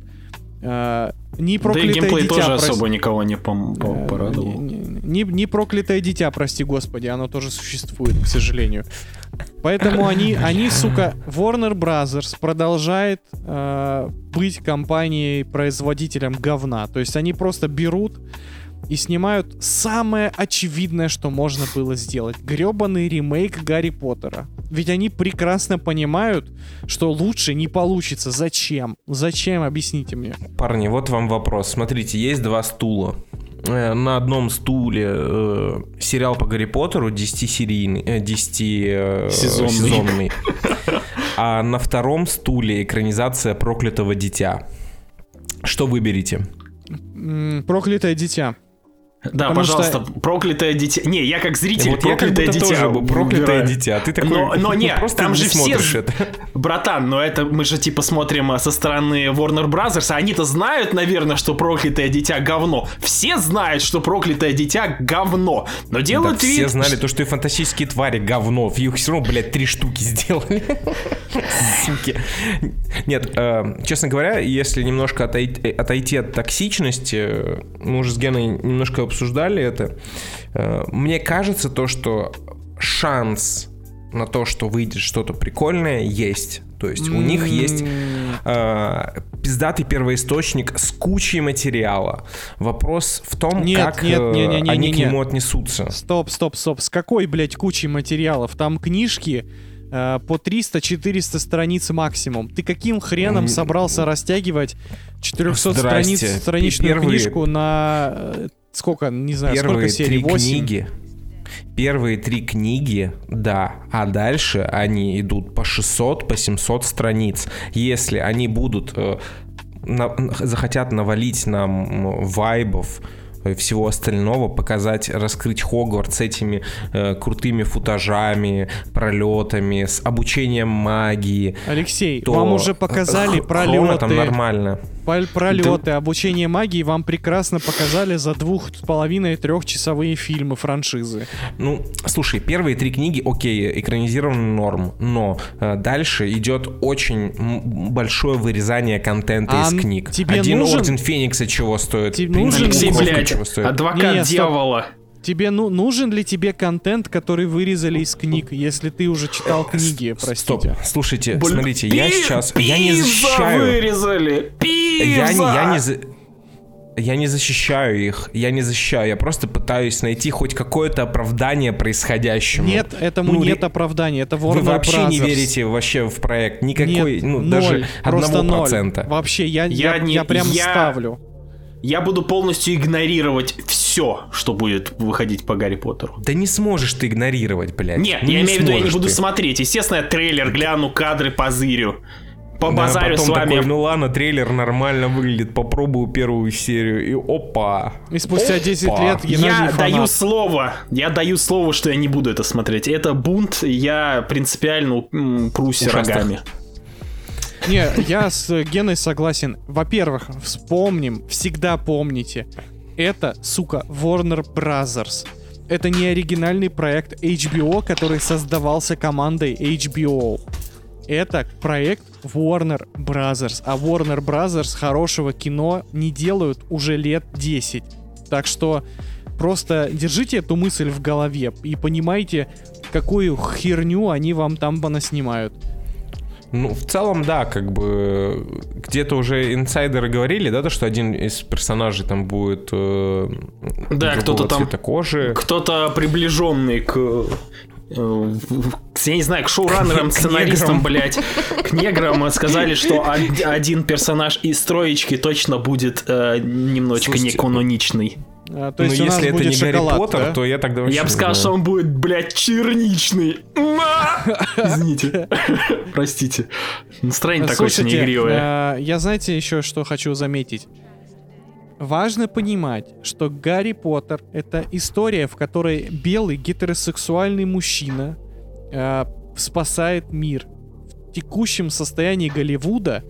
А, ни Да и проклятое геймплей дитя, тоже прос- особо никого не пом- по- Э, порадовал. Не, не- не проклятое дитя, прости господи, оно тоже существует, к сожалению. Поэтому они, они, сука, Warner Brothers продолжает э, быть компанией-производителем говна. То есть они просто берут и снимают самое очевидное, что можно было сделать. Гребаный ремейк Гарри Поттера. Ведь они прекрасно понимают, что лучше не получится. Зачем? Зачем? Объясните мне. Парни, вот вам вопрос. Смотрите, есть два стула. Э, На одном стуле э, сериал по Гарри Поттеру 10-серийный, э, 10 э, Сезонный. сезонный. А на втором стуле экранизация проклятого дитя. Что выберете? Проклятое дитя. Да, Потому что- пожалуйста, проклятое дитя. Не, я как зритель вот я как проклятое будто дитя. тоже проклятое выбираю. дитя. Ты такой Но, но нет, просто там не же все... это. Братан, но это мы же типа смотрим а, со стороны Warner Brothers, а они-то знают, наверное, что проклятое дитя говно. Все знают, что проклятое дитя говно. Но Да делают все вид, знали то, что и фантастические твари говно. Их все равно, блядь, три штуки сделали. Суки. Нет, э, честно говоря, если немножко отойти, отойти от токсичности, э, мы уже с Геной немножко обсуждали это, э, мне кажется то, что шанс на то, что выйдет что-то прикольное, есть. То есть у них есть э, пиздатый первоисточник с кучей материала. Вопрос в том, Нет, как нет, э, не, не, не, они не, к не. нему отнесутся. Стоп, стоп, стоп. С какой, блядь, кучей материалов? Там книжки э, по 300-400 страниц максимум. Ты каким хреном М. собрался растягивать 400 Здрасте. страниц страничную Первые- книжку на... сколько, не знаю, Первые сколько серий? три 8? книги. Первые три книги, да, а дальше они идут по 600, по 700 страниц. Если они будут э, на- захотят навалить нам вайбов и всего остального, показать, раскрыть Хогвартс с этими э, крутыми футажами, пролетами, с обучением магии. Алексей, то вам уже показали Хрона там пролеты. нормально. Пролеты, обучение магии вам прекрасно показали за двух с половиной трехчасовые фильмы франшизы. Ну, слушай, первые три книги, окей, экранизированы норм, но э, дальше идет очень большое вырезание контента А из книг. тебе Один нужен- Орден Феникса чего стоит? Тебе нужен- Алексей, блядь, чего стоит? адвокат Не, стоп. Тебе ну, нужен ли тебе контент, который вырезали из книг, если ты уже читал книги, Стоп, простите? слушайте, Бля, смотрите, я пи- сейчас, я не защищаю, вырезали! я не, Пиза! я не, я не защищаю их, я не защищаю, я просто пытаюсь найти хоть какое-то оправдание происходящему. Нет, этому Ну, нет ре- оправдания, это Вы Warner вообще не Brothers. верите вообще в проект, никакой, Нет, ну ноль, даже одного процента. Вообще, я, я, Я не- я прям я- ставлю. Я буду полностью игнорировать все, что будет выходить по Гарри Поттеру. Да не сможешь ты игнорировать, блядь. Нет, Ну, я имею в виду, я не буду ты. смотреть. Естественно, я трейлер гляну, кадры позырю. Да, Побазарю потом с вами. такой, ну ладно, трейлер нормально выглядит, попробую первую серию, и опа. И спустя 10 Опа. лет Геннадий я фанат. даю слово, я даю слово, что я не буду это смотреть. Это бунт, я принципиально м, прусь Ушастых. рогами. Не, я с Геной согласен. Во-первых, вспомним, всегда помните, это, сука, Warner Brothers. Это не оригинальный проект HBO, который создавался командой HBO. Это проект Warner Brothers. А Warner Brothers хорошего кино не делают уже лет 10. Так что просто держите эту мысль в голове и понимайте, какую херню они вам там понаснимают. Ну, в целом, да, как бы где-то уже инсайдеры говорили, да, то, что один из персонажей там будет э, Да, кто-то там- кожи. Кто-то приближенный к... э, я не знаю, к шоураннерам, К сценаристам, блядь, к неграм сказали, что од- один персонаж из троечки точно будет э, немножечко Слушайте, неканоничный. А, то Но есть у нас если это будет не шоколад, Гарри Поттер, да? то я тогда вообще Я бы сказал, что он будет, блядь, черничный. Извините. Простите. Настроение такое сегодня Слушайте, игривое. а, я знаете еще что хочу заметить? Важно понимать, что Гарри Поттер — это история, в которой белый гетеросексуальный мужчина а, спасает мир. В текущем состоянии Голливуда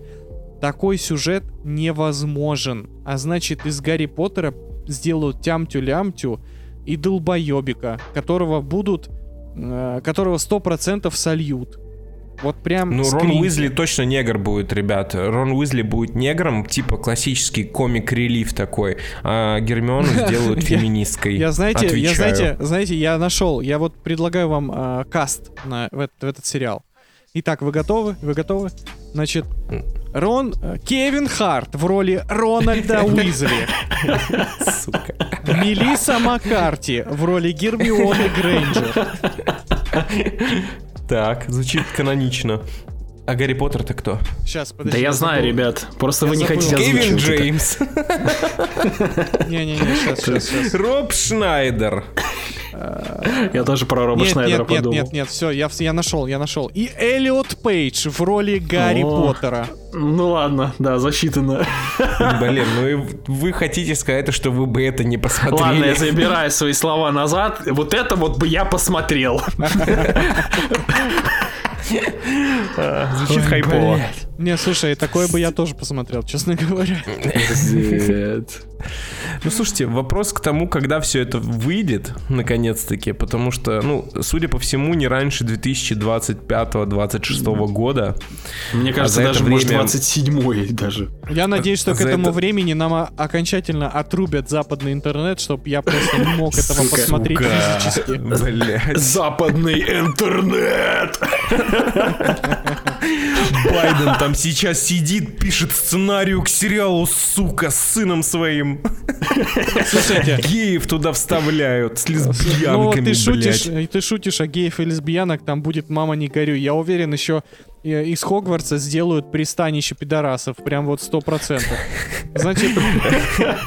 такой сюжет невозможен. А значит, из Гарри Поттера сделают тямтю-лямтю и долбоебика, которого будут... э, которого 100% сольют. Вот прям Ну, с Рон. Уизли точно негр будет, ребят. Рон Уизли будет негром, типа классический комик-релив такой. А Гермиону сделают феминисткой. Я знаете, я знаете, знаете, я нашел, я вот предлагаю вам а, каст на в, этот- в этот сериал. Итак, вы готовы? Вы готовы? Значит, Рон, э, Кевин Харт в роли Рональда Уизли, Сука. Мелисса Маккарти в роли Гермионы Грейнджер, Так, звучит канонично. А Гарри Поттер-то кто? Сейчас, подожди. Да я знаю, забыл. ребят. Просто Я вы не забыл. хотите Кевин. Джеймс. Не-не-не, сейчас, сейчас, сейчас. Роб Шнайдер. Я тоже про Роба Нет, Шнайдера нет, нет, подумал. нет, нет, все, я, я нашел, я нашел. И Эллиот Пейдж в роли Гарри О. Поттера. Ну ладно, да, засчитано. Блин, ну и вы хотите сказать, что вы бы это не посмотрели? Ладно, я забираю свои слова назад. Вот это вот бы я посмотрел. Звучит хайпово. Не, слушай, такое бы я тоже посмотрел, честно говоря. Ну, слушайте, вопрос к тому, когда все это выйдет, наконец-таки, потому что, ну, судя по всему, не раньше 2025-2026 года. Мне кажется, за это даже может время- 27-й даже. Я надеюсь, что к За этому это- времени нам окончательно отрубят западный интернет, чтобы я просто не мог этого Сука. посмотреть Сука, физически. Блядь. Западный интернет! Байден там сейчас сидит, пишет сценарию к сериалу, сука, с сыном своим. Слушайте, Геев туда вставляют с ну лесбиянками, ты шутишь, блядь. ты шутишь о геев и лесбиянок, там будет «Мама, не горюй». Я уверен, еще э, из Хогвартса сделают пристанище пидорасов, прям вот сто процентов. Значит,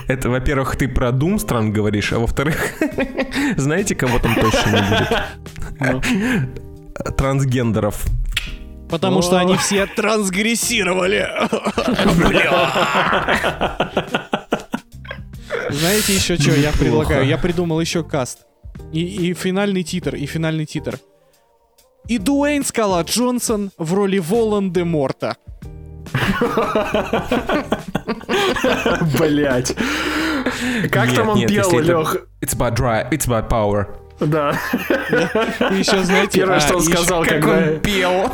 Это, во-первых, ты про Думстран говоришь, а во-вторых, знаете, кого там точно не будет? Трансгендеров. Потому что они все трансгрессировали. Знаете еще что я предлагаю? Я придумал еще каст. И, и финальный титр, и финальный титр. И Дуэйн Скала Джонсон в роли Волан-де-Морта. Блять. Как там он пел, Лех? It's about drive, it's about power. Да. И еще, знаете, Первое, а, что он сказал, Как когда... он пел.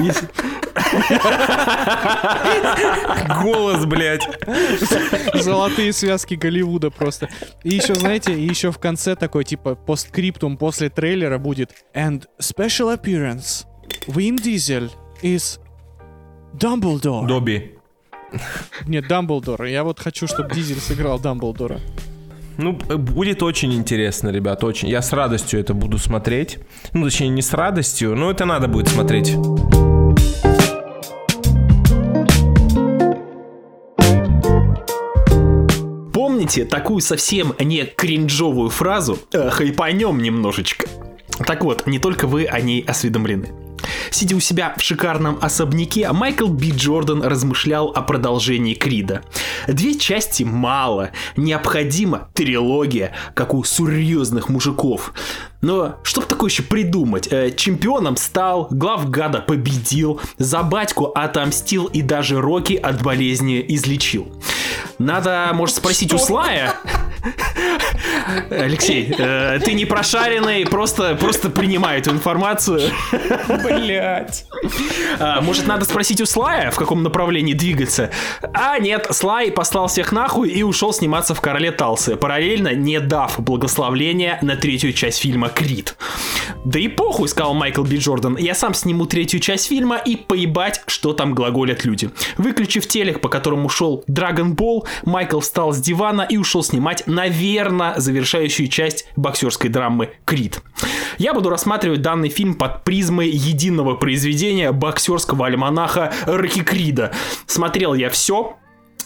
Голос, блядь. Золотые связки Голливуда просто. И еще, знаете, и еще в конце такой, типа, посткриптум после трейлера будет And special appearance. Vin Diesel is Dumbledore. Добби. Нет, Дамблдор. Я вот хочу, чтобы Дизель сыграл Дамблдора. Ну, э, будет очень интересно, ребят, очень. Я с радостью это буду смотреть. Ну, точнее, не с радостью, но это надо будет смотреть. Помните такую совсем не кринжовую фразу «хайпанем немножечко»? Так вот, не только вы о ней осведомлены. Сидя у себя в шикарном особняке, Майкл Би Джордан размышлял о продолжении Крида. Две части мало, необходима трилогия, как у серьезных мужиков. Но что такое еще придумать? Э, чемпионом стал, главгада победил, за батьку отомстил и даже Рокки от болезни излечил. Надо, может, спросить у Слая. Алексей, э, ты не прошаренный, просто, просто принимай эту информацию. Блять. А, может, надо спросить у Слая, в каком направлении двигаться? А нет, Слай послал всех нахуй и ушел сниматься в Короле Талсы, параллельно не дав благословления на третью часть фильма Крид. Да и похуй, сказал Майкл Би Джордан, я сам сниму третью часть фильма и поебать, что там глаголят люди. Выключив телек, по которому шел Dragon Ball, Майкл встал с дивана и ушел снимать, наверное, завершающую часть боксерской драмы Крид. Я буду рассматривать данный фильм под призмой единого произведения боксерского альманаха Рокки Крида. Смотрел я все,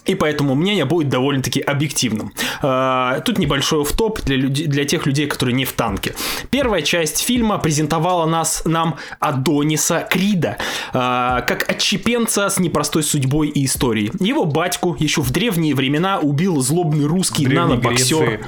и поэтому мнение будет довольно-таки объективным. А, Тут небольшой в топ для, людей, для тех людей, которые не в танке. Первая часть фильма презентовала нас, нам Адониса Крида, а, как отщепенца с непростой судьбой и историей. Его батьку еще в древние времена убил злобный русский Древней нанобоксер. Греции.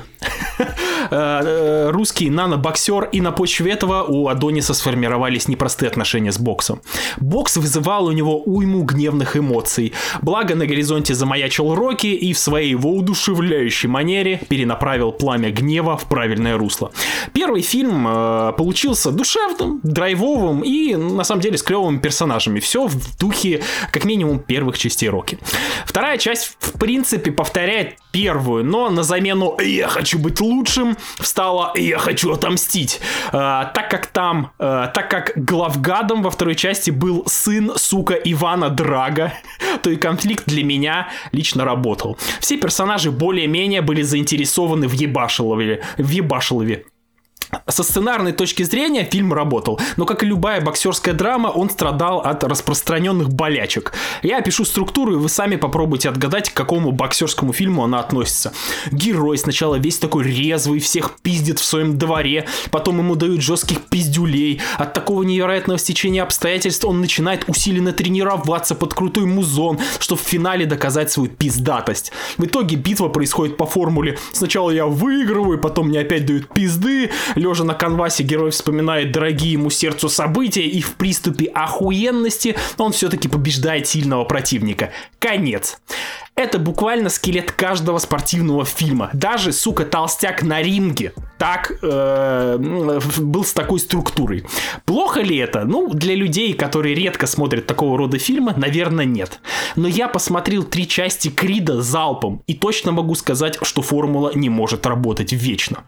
Э, русский нанобоксер, и на почве этого у Адониса сформировались непростые отношения с боксом. Бокс вызывал у него уйму гневных эмоций. Благо на горизонте замаячил Рокки и в своей воодушевляющей манере перенаправил пламя гнева в правильное русло. Первый фильм э, получился душевным, драйвовым и на самом деле с клевыми персонажами. Все в духе как минимум первых частей Рокки. Вторая часть в принципе повторяет первую, но на замену «Я хочу быть лучшим» встала «Я хочу отомстить». А, так как там, а, так как главгадом во второй части был сын, сука, Ивана Драга, то и конфликт для меня лично работал. Все персонажи более-менее были заинтересованы в Ебашилове. В Ебашилове. Со сценарной точки зрения фильм работал, но как и любая боксерская драма, он страдал от распространенных болячек. Я опишу структуру, и вы сами попробуйте отгадать, к какому боксерскому фильму она относится. Герой сначала весь такой резвый, всех пиздит в своем дворе, потом ему дают жестких пиздюлей. От такого невероятного стечения обстоятельств он начинает усиленно тренироваться под крутой музон, чтобы в финале доказать свою пиздатость. В итоге битва происходит по формуле «Сначала я выигрываю, потом мне опять дают пизды», Лежа на канвасе, герой вспоминает дорогие ему сердцу события, и в приступе охуенности он все-таки побеждает сильного противника. Конец. Это буквально скелет каждого спортивного фильма. Даже, сука, толстяк на ринге так э, был с такой структурой. Плохо ли это? Ну, для людей, которые редко смотрят такого рода фильмы, наверное, нет. Но я посмотрел три части Крида залпом и точно могу сказать, что формула не может работать вечно.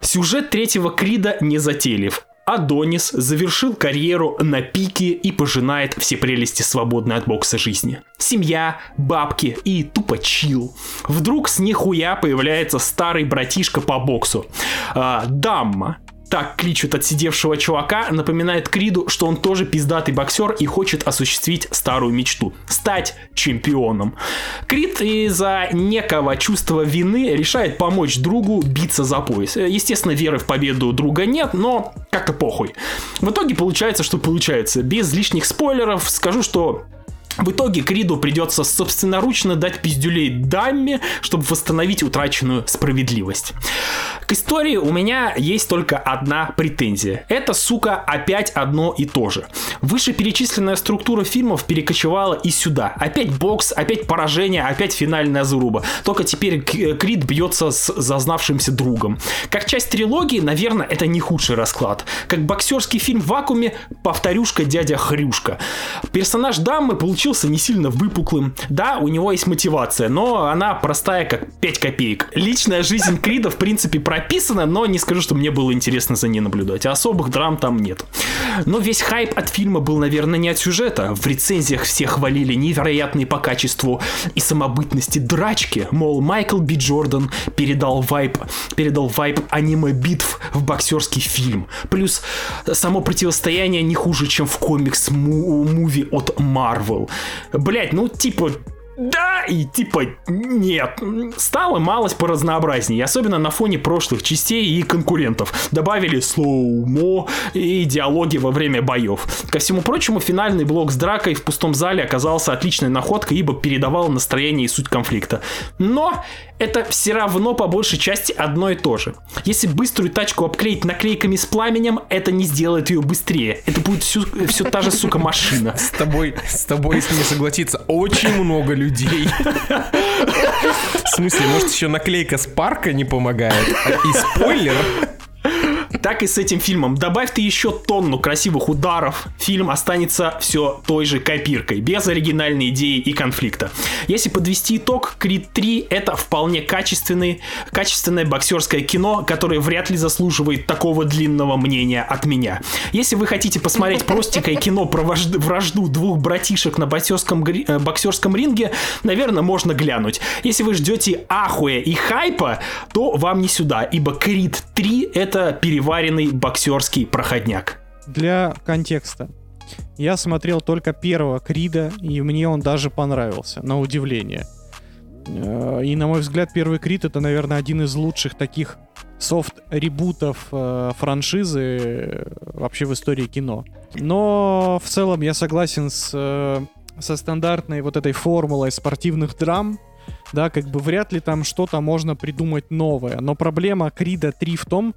Сюжет третьего Крида не затейлив. Адонис завершил карьеру на пике и пожинает все прелести свободной от бокса жизни. Семья, бабки и тупо чил. Вдруг с нихуя появляется старый братишка по боксу. А, Дамма, так кличут отсидевшего чувака, напоминает Криду, что он тоже пиздатый боксер и хочет осуществить старую мечту – стать чемпионом. Крид из-за некого чувства вины решает помочь другу биться за пояс. Естественно, веры в победу друга нет, но как-то похуй. В итоге получается, что получается. Без лишних спойлеров скажу, что в итоге Криду придется собственноручно дать пиздюлей Дамме, чтобы восстановить утраченную справедливость. К истории у меня есть только одна претензия. Это, сука, опять одно и то же. Вышеперечисленная структура фильмов перекочевала и сюда. Опять бокс, опять поражение, опять финальная заруба. Только теперь э, Крид бьется с зазнавшимся другом. Как часть трилогии, наверное, это не худший расклад. Как боксерский фильм в вакууме, повторюшка дядя Хрюшка. Персонаж дамы получился не сильно выпуклым. Да, у него есть мотивация, но она простая, как 5 копеек. Личная жизнь Крида, в принципе, прописана, но не скажу, что мне было интересно за ней наблюдать. Особых драм там нет. Но весь хайп от фильма был, наверное, не от сюжета. В рецензиях все хвалили невероятные по качеству и самобытности драчки. Мол, Майкл Би Джордан передал вайп, передал вайп аниме-битв в боксерский фильм. Плюс само противостояние не хуже, чем в комикс movie от Marvel. Блять, ну типа да, и типа нет. Стало малость поразнообразнее, особенно на фоне прошлых частей и конкурентов. Добавили slow-mo и диалоги во время боев. Ко всему прочему, финальный блок с дракой в пустом зале оказался отличной находкой, ибо передавал настроение и суть конфликта. Но это все равно по большей части одно и то же. Если быструю тачку обклеить наклейками с пламенем, это не сделает ее быстрее. Это будет всю, все та же, сука, машина. С тобой, с тобой, если не согласиться, очень много людей. В смысле, может еще наклейка с парка не помогает? А- И спойлер? Так и с этим фильмом. Добавь ты еще тонну красивых ударов, фильм останется все той же копиркой, без оригинальной идеи и конфликта. Если подвести итог, Крид 3 это вполне качественный, качественное боксерское кино, которое вряд ли заслуживает такого длинного мнения от меня. Если вы хотите посмотреть простенькое кино про вражду двух братишек на боксерском, э, боксерском ринге, наверное, можно глянуть. Если вы ждете ахуя и хайпа, то вам не сюда, ибо Крид 3 это переваренный боксерский проходняк. Для контекста. Я смотрел только первого Крида, и мне он даже понравился, на удивление. Э, И, на мой взгляд, первый Крид это, наверное, один из лучших таких софт-ребутов э, франшизы э, вообще в истории кино. Но в целом я согласен с, э, со стандартной вот этой формулой спортивных драм. Да, как бы вряд ли там что-то можно придумать новое. Но проблема Крида 3 в том,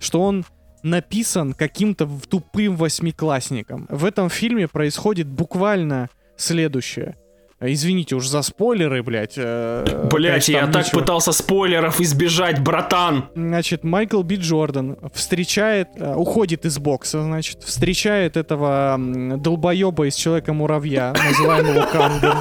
что он написан каким-то тупым восьмиклассником. В этом фильме происходит буквально следующее. Извините уж за спойлеры, блядь. э, Блять, конечно, я так ничего. пытался спойлеров избежать, братан. Значит, Майкл Би Джордан встречает, э, уходит из бокса, значит, встречает этого долбоеба из Человека-муравья, называемого Кангом.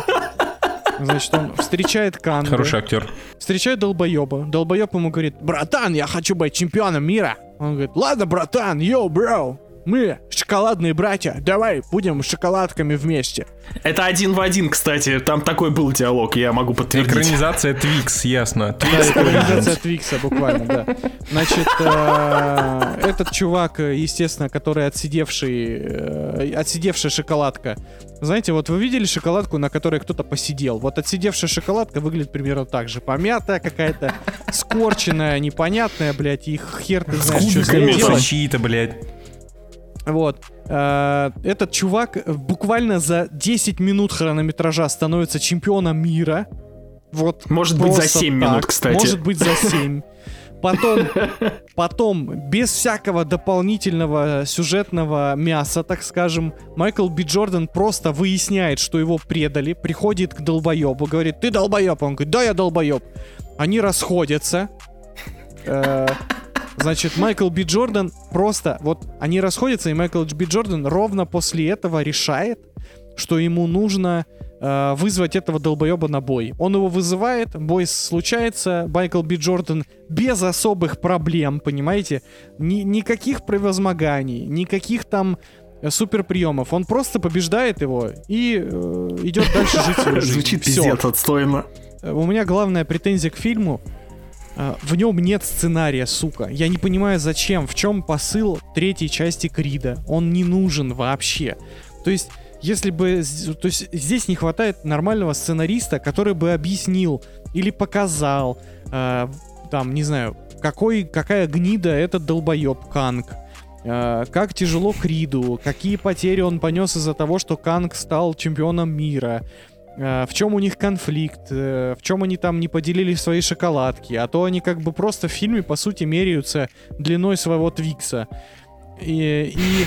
Значит, он встречает Канга. Хороший актер. Встречает долбоеба. Долбоеб ему говорит, братан, я хочу быть чемпионом мира. Он говорит, ладно, братан, йоу, бро, мы шоколадные братья, давай будем шоколадками вместе. Это один в один, кстати. Там такой был диалог, я могу подтвердить. Экранизация Twix, ясно. Twix Origins. Твикса, буквально, да. Значит, э, этот чувак, естественно, который отсидевший, э, отсидевшая шоколадка. Знаете, вот вы видели шоколадку, на которой кто-то посидел? Вот отсидевшая шоколадка выглядит примерно так же. Помятая какая-то, скорченная, непонятная, блядь, и хер ты знаешь, что с ней делать. блядь. Вот. Э, Этот чувак буквально за 10 минут хронометража становится чемпионом мира. Вот. Может быть, за просто 7 так. минут, кстати. Может быть, за 7. Потом, потом, без всякого дополнительного сюжетного мяса, так скажем, Майкл Би Джордан просто выясняет, что его предали, приходит к долбоебу, говорит, ты долбоеб, он говорит, да, я долбоеб. Они расходятся. Значит, Майкл Би Джордан просто, вот они расходятся, и Майкл Би Джордан ровно после этого решает, что ему нужно э, вызвать этого долбоеба на бой. Он его вызывает, бой случается, Майкл Би Джордан без особых проблем, понимаете? Ни, никаких превозмоганий, никаких там э, супер приемов. Он просто побеждает его и э, идет дальше жить свою жизнь. Звучит пиздец отстойно. Э, У меня главная претензия к фильму. Э, В нем нет сценария, сука. Я не понимаю, зачем, в чем посыл третьей части Крида. Он не нужен вообще. То есть, если бы... То есть, здесь не хватает нормального сценариста, который бы объяснил или показал, э, там, не знаю, какой, какая гнида этот долбоеб Канг. э, как тяжело Криду, какие потери он понес из-за того, что Канг стал чемпионом мира. Э, в чем у них конфликт, э, в чем они там не поделили свои шоколадки, а то они как бы просто в фильме, по сути, меряются длиной своего Твикса. И, и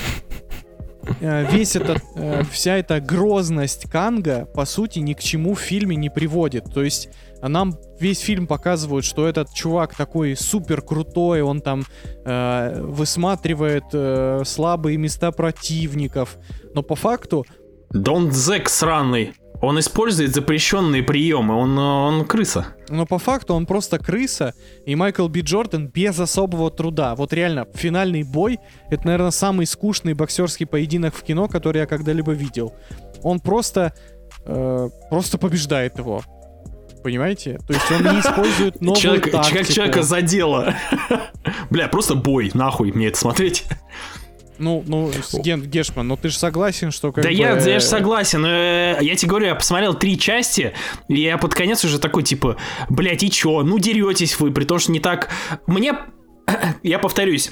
э, весь этот, вся эта грозность Канга, по сути, ни к чему в фильме не приводит. То есть нам весь фильм показывают, что этот чувак такой супер крутой, он там э, высматривает э, слабые места противников. Но по факту Дон Зек сраный. Он использует запрещенные приемы, он, он крыса. Но по факту он просто крыса, и Майкл Би Джордан без особого труда. Вот реально, финальный бой — это, наверное, самый скучный боксерский поединок в кино, который я когда-либо видел. Он просто... э, просто побеждает его. Понимаете? То есть он не использует новую Человек, тактику. человек- человека задело. Бля, просто бой, нахуй мне это смотреть. Ну, ну, с- Ген Гешман, но ты же согласен, что как Да бы... я, я же согласен. э, Я тебе говорю, я посмотрел три части, и я под конец уже такой, типа, блядь, и чё? Ну, деретесь вы, при том, что не так... Мне... Я повторюсь,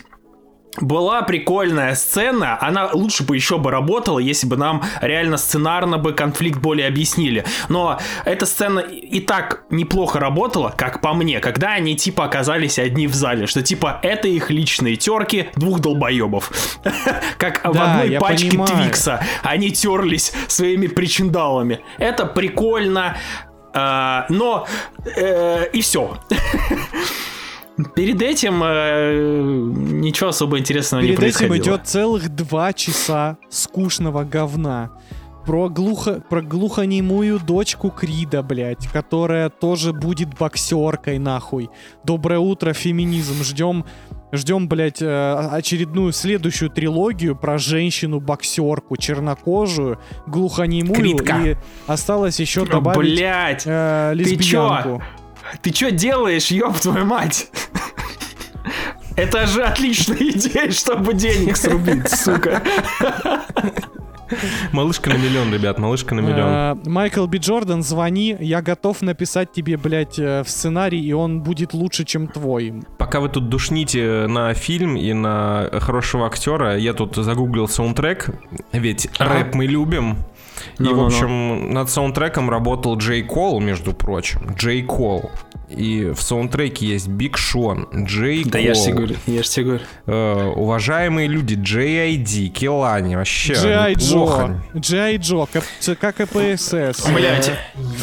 была прикольная сцена, она лучше бы еще бы работала, если бы нам реально сценарно бы конфликт более объяснили. Но эта сцена и так неплохо работала, как по мне, когда они типа оказались одни в зале, что типа это их личные терки двух долбоебов. Как в одной пачке. Твикса они терлись своими причиндалами. Это прикольно, а, но э, и все. Перед этим э, ничего особо интересного не Перед этим происходило. идет целых два часа скучного говна. Про, глухо, про глухонемую дочку Крида, блядь, которая тоже будет боксеркой, нахуй. Доброе утро, феминизм. Ждем, ждем, блядь, э, очередную следующую трилогию про женщину-боксерку, чернокожую, глухонемую. Кридка. И осталось еще добавить Блять, э, ты чё? Ты чё делаешь, ёб твою мать? Это же отличная идея, чтобы денег срубить, сука. Малышка на миллион, ребят, малышка на миллион. Э, Майкл Би Джордан, звони, я готов написать тебе, блядь, э, в сценарий, и он будет лучше, чем твой. Пока вы тут душните на фильм и на хорошего актера, я тут загуглил саундтрек, ведь рэп мы любим. И, в Ну-ну-ну. общем, над саундтреком работал Джей Кол, между прочим. Джей Кол. И в саундтреке есть Биг Шон, Джей Да Кол, я же тебе говорю, я же тебе говорю. э, уважаемые люди, J.I.D., Келани, вообще Джей неплохо. Джо. Джей Джо, КПСС. Блять,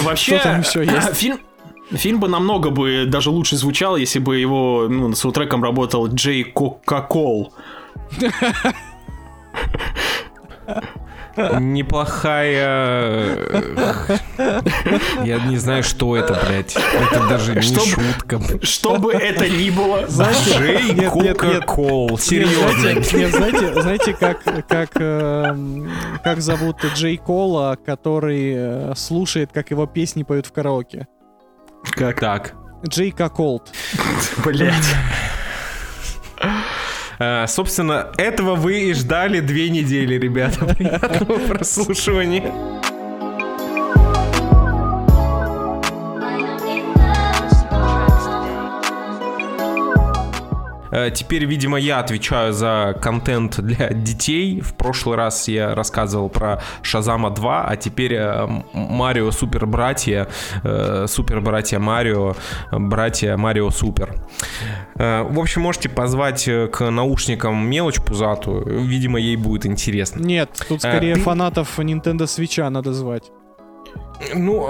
вообще, что там еще есть? фильм... Фильм бы намного бы даже лучше звучал, если бы его ну, с саундтреком работал Джей Кока-Кол. Неплохая... э, Я не знаю, что это, блядь. Это даже не Что бы- шутка. Что бы это ни было. Джей нет, нет, нет. Кока-Кол. Нет, Серьезно. знаете, нет, знаете, знаете, как, как, эм, как зовут Джей Кола, который э, слушает, как его песни поют в караоке? Как? Так. Джей Коколд. Блять. Э, Собственно, этого вы и ждали две недели, ребята. Приятного прослушивания. Теперь, видимо, я отвечаю за контент для детей. В прошлый раз я рассказывал про Шазама 2, а теперь э, Марио Супер Братья, э, Супер Братья Марио, э, Братья Марио Супер. Э, В общем, можете позвать э, к наушникам мелочь пузатую. Видимо, ей будет интересно. Нет, тут Э, скорее ты- фанатов Nintendo Switch надо звать. Ну,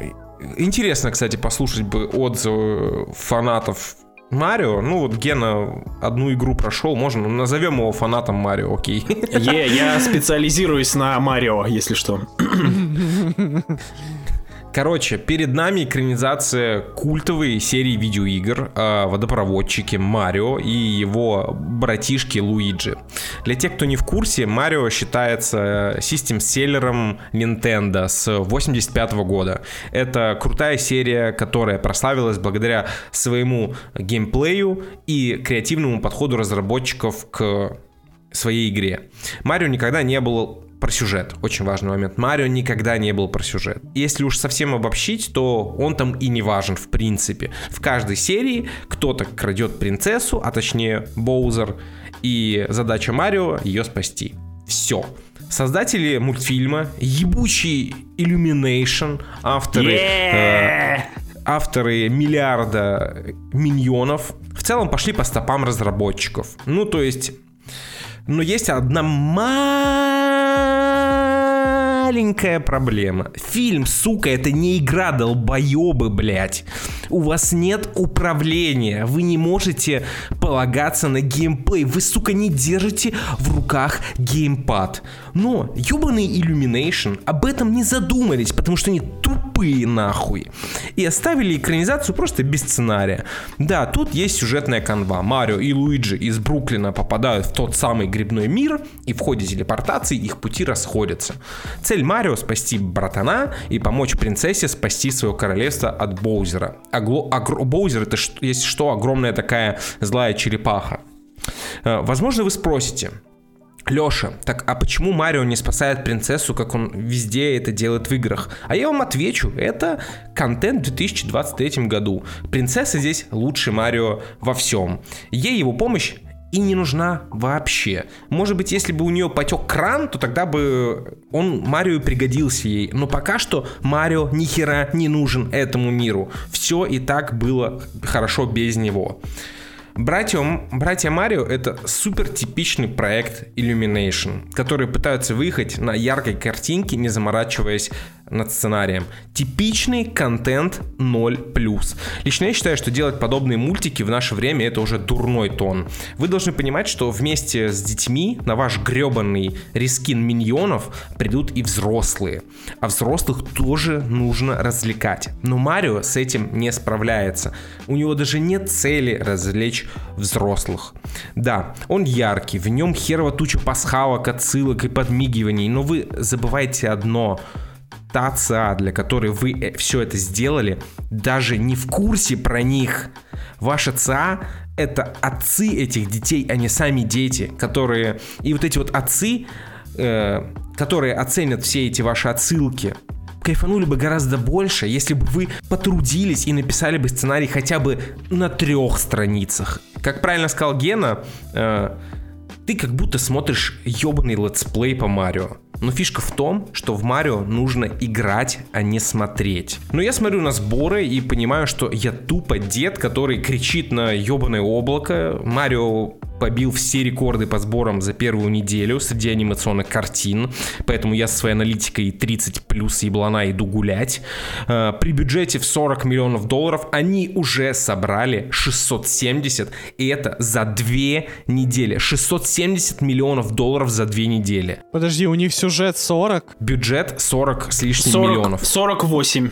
э, интересно, кстати, послушать бы отзывы фанатов Марио. Ну, вот Гена одну игру прошел, можно, назовем его фанатом Марио, окей. Е, я специализируюсь на Марио, если что. Короче, перед нами экранизация культовой серии видеоигр о водопроводчике Марио и его братишке Луиджи. Для тех, кто не в курсе, Марио считается систем-селлером Nintendo с 85 года. Это крутая серия, которая прославилась благодаря своему геймплею и креативному подходу разработчиков к своей игре. Марио никогда не был про сюжет. Очень важный момент. Марио никогда не был про сюжет. Если уж совсем обобщить, то он там и не важен в принципе. В каждой серии кто-то крадет принцессу, а точнее Боузер, и задача Марио ее спасти. Все. Создатели мультфильма, ебучий Illumination, авторы, э, авторы миллиарда миньонов, в целом пошли по стопам разработчиков. Ну, то есть... Но есть одна маленькая проблема. Фильм, сука, это не игра долбоебы, блядь. У вас нет управления. Вы не можете полагаться на геймплей. Вы, сука, не держите в руках геймпад. Но ебаный Illumination об этом не задумались, потому что они тупые нахуй. И оставили экранизацию просто без сценария. Да, тут есть сюжетная канва. Марио и Луиджи из Бруклина попадают в тот самый грибной мир, и в ходе телепортации их пути расходятся. Цель Марио спасти братана и помочь принцессе спасти свое королевство от Боузера. А Гло- а Гро- Боузер это есть что огромная такая злая черепаха. Э, Возможно, вы спросите, Леша, так а почему Марио не спасает принцессу, как он везде это делает в играх? А я вам отвечу, это контент в 2023 году. Принцесса здесь лучше Марио во всем. Ей его помощь и не нужна вообще. Может быть, если бы у нее потек кран, то тогда бы он Марио пригодился ей. Но пока что Марио ни хера не нужен этому миру. Все и так было хорошо без него. Братья, братья Марио это супер типичный проект Illumination, которые пытаются выехать на яркой картинке, не заморачиваясь над сценарием. Типичный контент 0+. Лично я считаю, что делать подобные мультики в наше время это уже дурной тон. Вы должны понимать, что вместе с детьми на ваш гребаный рискин миньонов придут и взрослые. А взрослых тоже нужно развлекать. Но Марио с этим не справляется. У него даже нет цели развлечь взрослых. Да, он яркий, в нем херова туча пасхалок, отсылок и подмигиваний, но вы забываете одно – та ЦА, для которой вы все это сделали, даже не в курсе про них. Ваша ЦА — это отцы этих детей, а не сами дети, которые... И вот эти вот отцы, э, которые оценят все эти ваши отсылки, кайфанули бы гораздо больше, если бы вы потрудились и написали бы сценарий хотя бы на трех страницах. Как правильно сказал Гена, э, ты как будто смотришь ебаный летсплей по Марио. Но фишка в том, что в Марио нужно играть, а не смотреть. Но я смотрю на сборы и понимаю, что я тупо дед, который кричит на ебаное облако. Марио побил все рекорды по сборам за первую неделю среди анимационных картин, поэтому я со своей аналитикой 30 плюс еблана иду гулять. Э, При бюджете в 40 миллионов долларов они уже собрали 670, и это за две недели. 670 миллионов долларов за две недели. Подожди, у них сюжет 40? Бюджет 40 с лишним 40, миллионов. 48.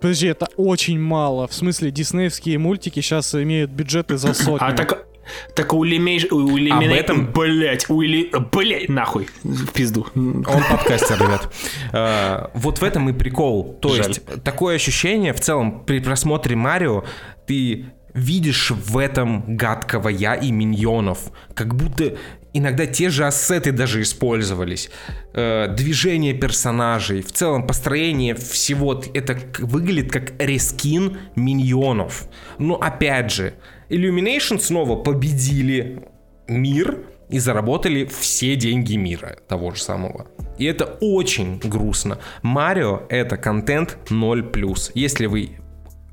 Подожди, это очень мало. В смысле, диснеевские мультики сейчас имеют бюджеты за сотню. А так, так у Illumination... У Illumination... этом- Блять, у Или... Блять, нахуй. В пизду. Он подкастер, ребят. Э, Вот в этом и прикол. То есть, такое ощущение в целом при просмотре Марио ты видишь в этом гадкого я и миньонов. Как будто иногда те же ассеты даже использовались. Э, Движение персонажей, в целом построение всего. Это выглядит как рескин миньонов. Но опять же, Illumination снова победили мир и заработали все деньги мира того же самого. И это очень грустно. Марио это контент 0+. Если вы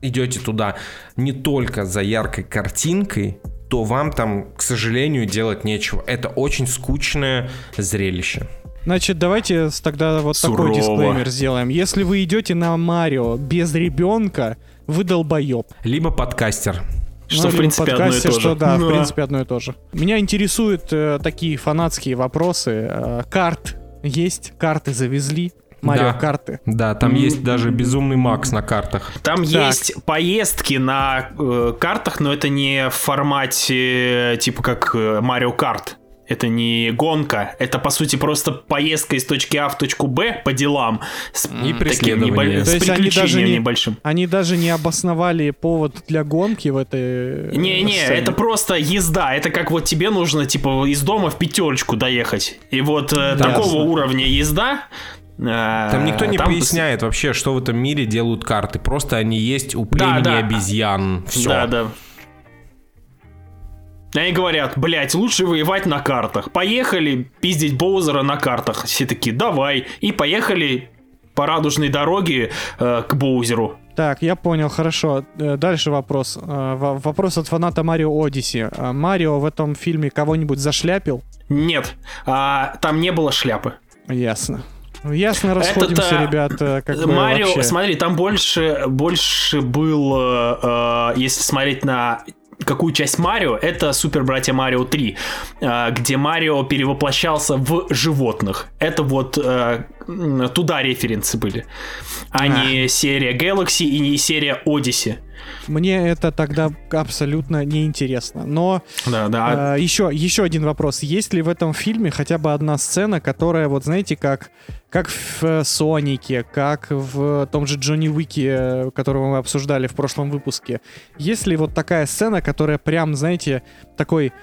идете туда не только за яркой картинкой, то вам там, к сожалению, делать нечего. Это очень скучное зрелище. Значит, давайте тогда вот такой Сурово. дисклеймер сделаем. Если вы идете на Марио без ребенка, вы долбоеб. Либо подкастер. Что, Ну, в принципе, одно и подкасте, то же. что, да, в Да. принципе, одно и то же. Меня интересуют э, такие фанатские вопросы. Э, карт есть? Карты завезли? Марио Да. карты. Да, там есть даже безумный Макс на картах. Там Так. есть поездки на э, картах, но это не в формате э, типа как э, Марио Карт. Это не гонка, это по сути просто поездка из точки А в точку Б по делам с, м, преследование. небо- То с есть они даже не- небольшим. Они даже не обосновали повод для гонки в этой э, Не-не, сцене. это просто езда. Это как вот тебе нужно, типа, из дома в пятерочку доехать. И вот э, такого уровня езда. э, Там никто не там поясняет вообще, что в этом мире делают карты. Просто они есть у племени да. обезьян. Все. Да, да. Они говорят, блять, лучше воевать на картах. Поехали пиздить Боузера на картах. Все такие, давай. И поехали по радужной дороге э, к Боузеру. Так, я понял, хорошо. Э, Дальше вопрос. Э, во- Вопрос от фаната Марио Одиссе. А Марио в этом фильме кого-нибудь зашляпил? Нет, а, там не было шляпы. Ясно. Ясно, расходимся, Это-то ребят. э, Как Марио, вообще. смотри, там больше, больше было, э, если смотреть на какую часть Марио, это Супер Братья Марио 3, э, где Марио перевоплощался в животных. Это вот э, туда референсы были, а не серия Galaxy и не серия Odyssey. Мне это тогда абсолютно неинтересно. Но Да, да. э, еще, еще один вопрос. Есть ли в этом фильме хотя бы одна сцена, которая, вот знаете, как, как в э, Сонике, как в том же Джонни Уике, э, которого мы обсуждали в прошлом выпуске. Есть ли вот такая сцена, которая прям, знаете, такой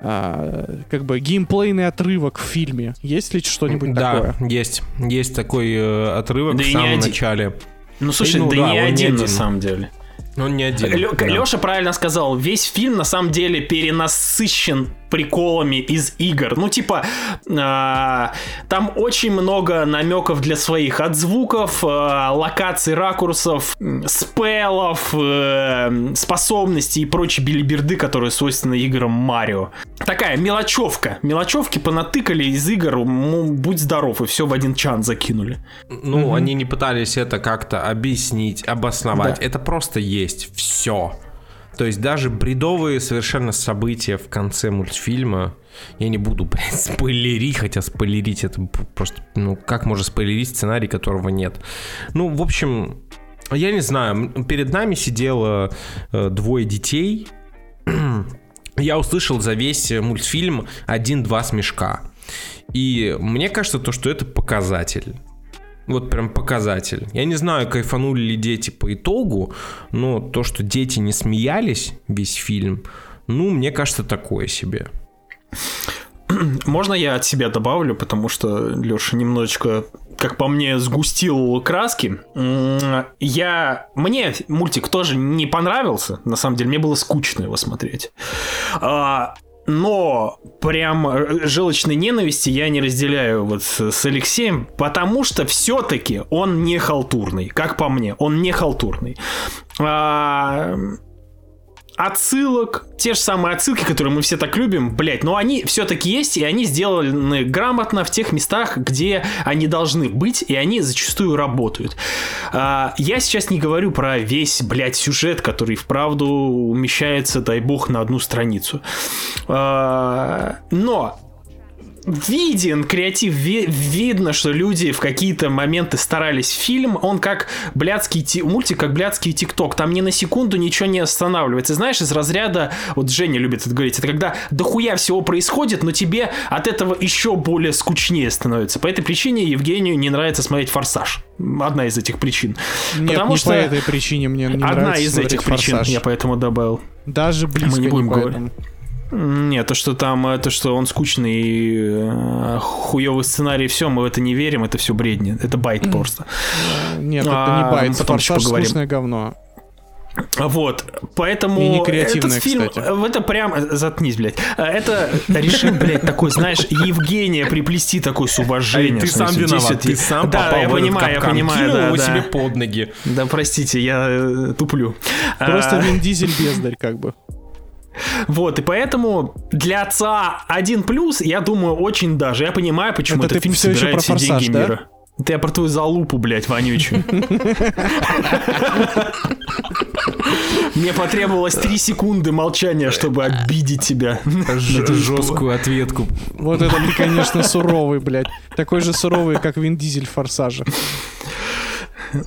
а, как бы геймплейный отрывок в фильме? Есть ли что-нибудь Да, такое? есть. Есть такой э, отрывок Да в самом один. начале. ну слушай, ну да, да, не он не один на один. самом деле. Он не один. да. Леша правильно сказал, весь фильм на самом деле перенасыщен приколами из игр. Ну, типа, а, там очень много намеков для своих от звуков, а, локаций, ракурсов, м, спеллов, э, способностей и прочей билиберды, которые свойственны играм Марио. Такая мелочевка. Мелочевки понатыкали из игр, ну, будь здоров, и все в один чан закинули. Ну, они не пытались это как-то объяснить, обосновать. Это просто есть. Все. То есть даже бредовые совершенно события в конце мультфильма, я не буду, блядь, спойлерить, хотя спойлерить это просто, ну, как можно спойлерить сценарий, которого нет? Ну, в общем, я не знаю, перед нами сидело э, двое детей, я услышал за весь э, мультфильм один-два смешка. И мне кажется, то, что это показатель. Вот прям показатель. Я не знаю, кайфанули ли дети по итогу, но то, что дети не смеялись весь фильм, ну, мне кажется, такое себе. Можно я от себя добавлю, потому что Леша немножечко, как по мне, сгустил краски. Я... Мне мультик тоже не понравился, на самом деле, мне было скучно его смотреть. Но прям э, желчной ненависти я не разделяю вот с с Алексеем, потому что все-таки он не халтурный, как по мне, он не халтурный. А, отсылок, те же самые отсылки, которые мы все так любим, блять, но они все-таки есть, и они сделаны грамотно в тех местах, где они должны быть, и они зачастую работают. А, я сейчас не говорю про весь, блядь, сюжет, который вправду умещается, дай бог, на одну страницу. А, но виден креатив, ви- видно, что люди в какие-то моменты старались. Фильм, он как блядский ти- мультик, как блядский тикток. Там ни на секунду ничего не останавливается. Знаешь, из разряда, вот Женя любит это говорить, это когда дохуя всего происходит, но тебе от этого еще более скучнее становится. По этой причине Евгению не нравится смотреть «Форсаж». Одна из этих причин. Нет, Потому не что по этой причине мне не Одна из этих причин, «Форсаж». я поэтому добавил. Даже близко не будем говорить. Нет, то, что там, э, то, что он скучный и э, хуёвый сценарий, все, мы в это не верим, это все бредни. Это байт просто. Нет, это А, не байт. потом «Форсаж» поговорим. скучное говно. Вот, поэтому И не этот фильм, кстати. это прям, э, заткнись, блядь, это решил, блядь, такой, знаешь, Евгения приплести такой с уважением. ты сам виноват, ты сам Да, попал я понимаю, я понимаю, да, его да. себе под ноги. Да, простите, я туплю. Просто А, Вин Дизель бездарь, как бы. Вот, и поэтому для отца один плюс, я думаю, очень даже. Я понимаю, почему Это этот фильм всё ещё собирает все деньги «Форсаж», да? мира. Это я про твою залупу, блядь, вонючую. Мне потребовалось три секунды молчания, чтобы обидеть тебя. Жесткую ответку. Вот это ты, конечно, суровый, блядь. Такой же суровый, как Вин Дизель в «Форсаже».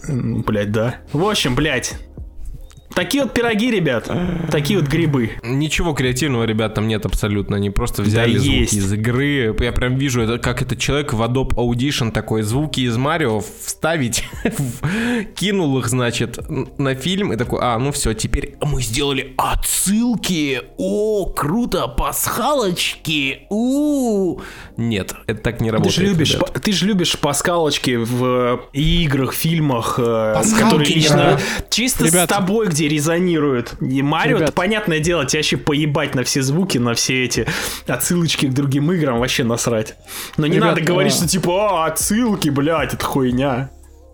Блядь, да. В общем, блядь. Такие вот пироги, ребят. Такие вот грибы. Ничего креативного, ребят, там нет абсолютно. Они просто взяли Да звуки есть. из игры. Я прям вижу, это как этот человек в Adobe Audition такой звуки из Марио вставить, кинул их, значит, на фильм и такой, а, ну все, теперь мы сделали отсылки. О, круто, пасхалочки. У Нет, это так не Ты работает. же любишь, ребят. ты же любишь паскалочки в э, играх, фильмах, э, Пасхалки которые лично чисто Ребят. с тобой, где где резонирует. И Марио, Ребят. это понятное дело, тебе вообще поебать на все звуки, на все эти отсылочки к другим играм, вообще насрать. Но не Ребят, надо говорить, а- что типа, а, отсылки, блядь, это хуйня.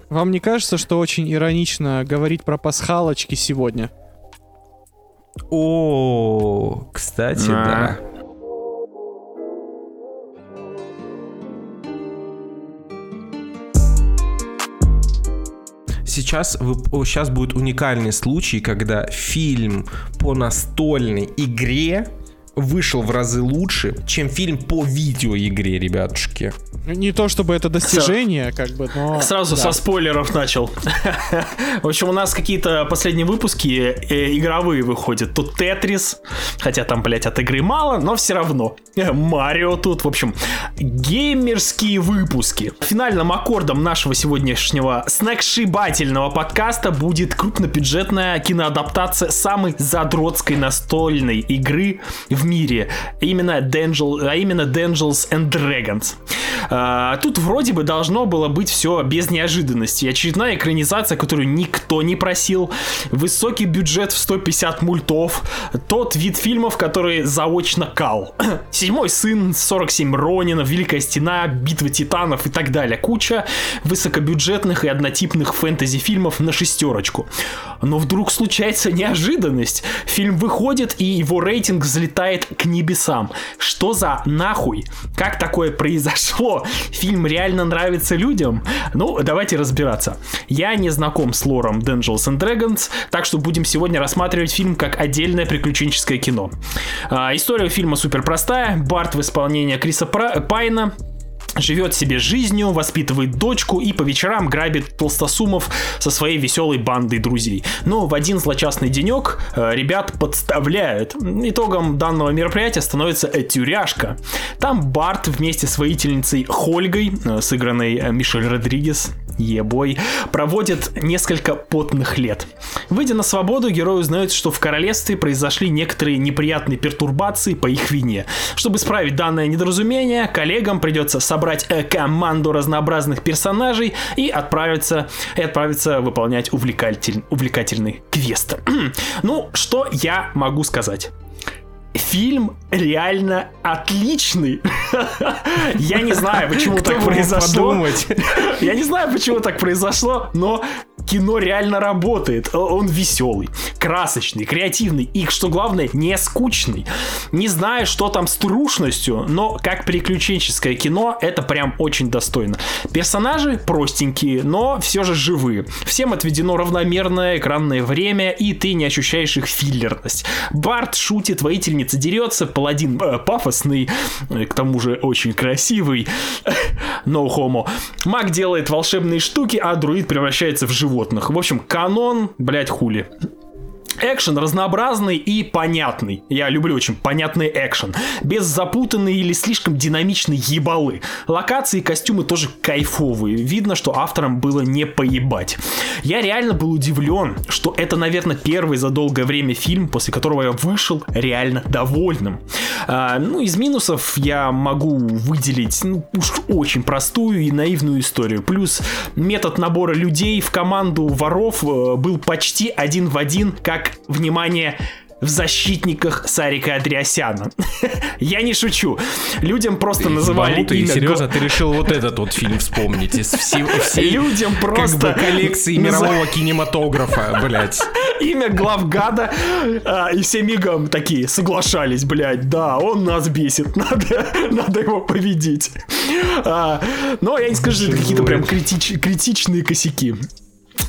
Вам не кажется, что очень иронично говорить про пасхалочки сегодня? О, кстати, да. Сейчас, сейчас будет уникальный случай, когда фильм по настольной игре вышел в разы лучше, чем фильм по видеоигре, ребятушки. Не то чтобы это достижение, как бы, но... Сразу да. со спойлеров начал. В общем, у нас какие-то последние выпуски э, игровые выходят. Тут Тетрис, хотя там, блядь, от игры мало, но все равно. Марио тут, в общем, геймерские выпуски. Финальным аккордом нашего сегодняшнего снэкшибательного подкаста будет крупнобюджетная киноадаптация самой задротской настольной игры в мире. Именно Dangel, а именно Dangels and Dragons. Тут вроде бы должно было быть все без неожиданности. Очередная экранизация, которую никто не просил. Высокий бюджет в 150 мультов. Тот вид фильмов, который заочно кал. Седьмой сын, 47 Ронинов, Великая Стена, Битва Титанов и так далее. Куча высокобюджетных и однотипных фэнтези-фильмов на шестерочку. Но вдруг случается неожиданность. Фильм выходит, и его рейтинг взлетает к небесам. Что за нахуй? Как такое произошло? Фильм реально нравится людям? Ну, давайте разбираться. Я не знаком с лором Dungeons and Dragons, так что будем сегодня рассматривать фильм как отдельное приключенческое кино. А, история фильма супер простая. Барт в исполнении Криса Пра- Пайна живет себе жизнью, воспитывает дочку и по вечерам грабит толстосумов со своей веселой бандой друзей. Но в один злочастный денек э, ребят подставляют. Итогом данного мероприятия становится тюряшка. Там Барт вместе с воительницей Хольгой, э, сыгранной э, Мишель Родригес, ебой, проводит несколько потных лет. Выйдя на свободу, герой узнает, что в королевстве произошли некоторые неприятные пертурбации по их вине. Чтобы исправить данное недоразумение, коллегам придется собрать э, команду разнообразных персонажей и отправиться, и отправиться выполнять увлекатель, увлекательный квест. ну, что я могу сказать? Фильм реально отличный. Я не знаю, почему так произошло. Я не знаю, почему так произошло, но кино реально работает. Он веселый, красочный, креативный и, что главное, не скучный. Не знаю, что там с трушностью, но как приключенческое кино это прям очень достойно. Персонажи простенькие, но все же живые. Всем отведено равномерное экранное время, и ты не ощущаешь их филлерность. Барт шутит, воительница дерется, паладин э, пафосный, э, к тому же очень красивый, no homo. Маг делает волшебные штуки, а друид превращается в животных. В общем, канон, блять, хули. Экшен разнообразный и понятный. Я люблю очень понятный экшен. Без запутанной или слишком динамичной ебалы. Локации и костюмы тоже кайфовые. Видно, что авторам было не поебать. Я реально был удивлен, что это, наверное, первый за долгое время фильм, после которого я вышел реально довольным. А, ну, из минусов я могу выделить ну, уж очень простую и наивную историю. Плюс метод набора людей в команду воров э, был почти один в один, как, внимание, в защитниках Сарика Андреасяна. Я не шучу. Людям просто называли Ебанутый, имя... серьезно, ты решил вот этот вот фильм вспомнить из всей, всей Людям просто как бы коллекции мирового кинематографа, блять. имя главгада, а, и все мигом такие соглашались, блядь, да, он нас бесит, надо, надо его победить. А, но я не скажу, что это какие-то прям критич- критичные косяки.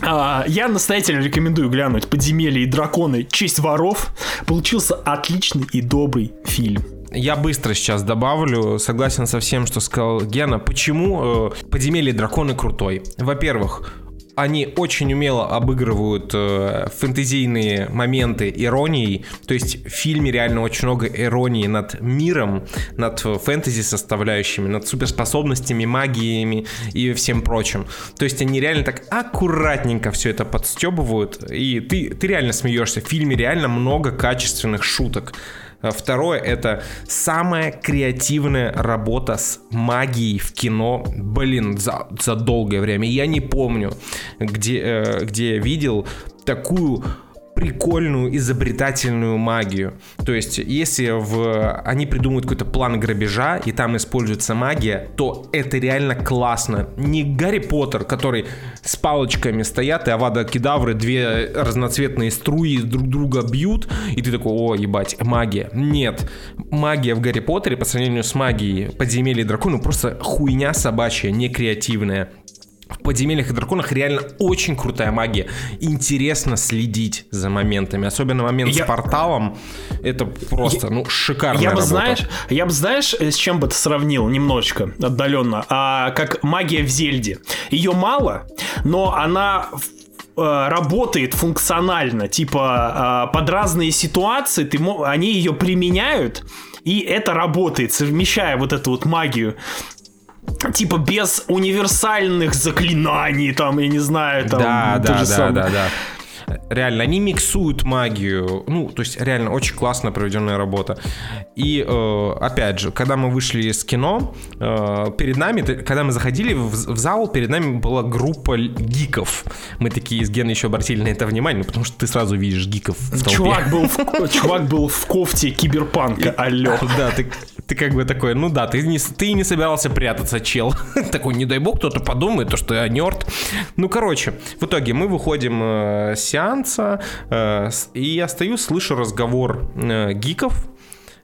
А, я настоятельно рекомендую глянуть «Подземелье и драконы. Честь воров». Получился отличный и добрый фильм. Я быстро сейчас добавлю, согласен со всем, что сказал Гена. Почему э, «Подземелье драконы» крутой? Во-первых, они очень умело обыгрывают э, фэнтезийные моменты иронией. То есть в фильме реально очень много иронии над миром, над фэнтези составляющими, над суперспособностями, магиями и всем прочим. То есть они реально так аккуратненько все это подстебывают, и ты, ты реально смеешься. В фильме реально много качественных шуток. А Второе это самая креативная работа с магией в кино, блин, за, за долгое время. Я не помню, где, э, где я видел такую прикольную, изобретательную магию. То есть, если в... они придумают какой-то план грабежа, и там используется магия, то это реально классно. Не Гарри Поттер, который с палочками стоят, и Авада Кедавры, две разноцветные струи друг друга бьют, и ты такой, о, ебать, магия. Нет, магия в Гарри Поттере по сравнению с магией подземелья дракона просто хуйня собачья, не креативная в подземельях и драконах реально очень крутая магия. Интересно следить за моментами. Особенно момент Я- с порталом. Это просто, ну, шикарная Я бы, работа. знаешь, я бы, знаешь, с чем бы ты сравнил немножечко отдаленно, а, как магия в Зельде. Ее мало, но она э, работает функционально, типа а, под разные ситуации ты, они ее применяют, и это работает, совмещая вот эту вот магию. Типа без универсальных заклинаний, там, я не знаю, там. Да, то да, же да, самое. да, да. Реально, они миксуют магию. Ну, то есть, реально, очень классно проведенная работа. И, э, опять же, когда мы вышли из кино, э, перед нами, когда мы заходили в, в зал, перед нами была группа гиков. Мы такие с Геной еще обратили на это внимание, ну, потому что ты сразу видишь гиков в толпе. Чувак был, в, чувак был в кофте киберпанка, алло. Да, ты, ты как бы такой, ну да, ты не, ты не собирался прятаться, чел. такой, не дай бог, кто-то подумает, то, что я нерд. Ну, короче, в итоге мы выходим э, с сеанса, э, и я стою, слышу разговор э, гиков,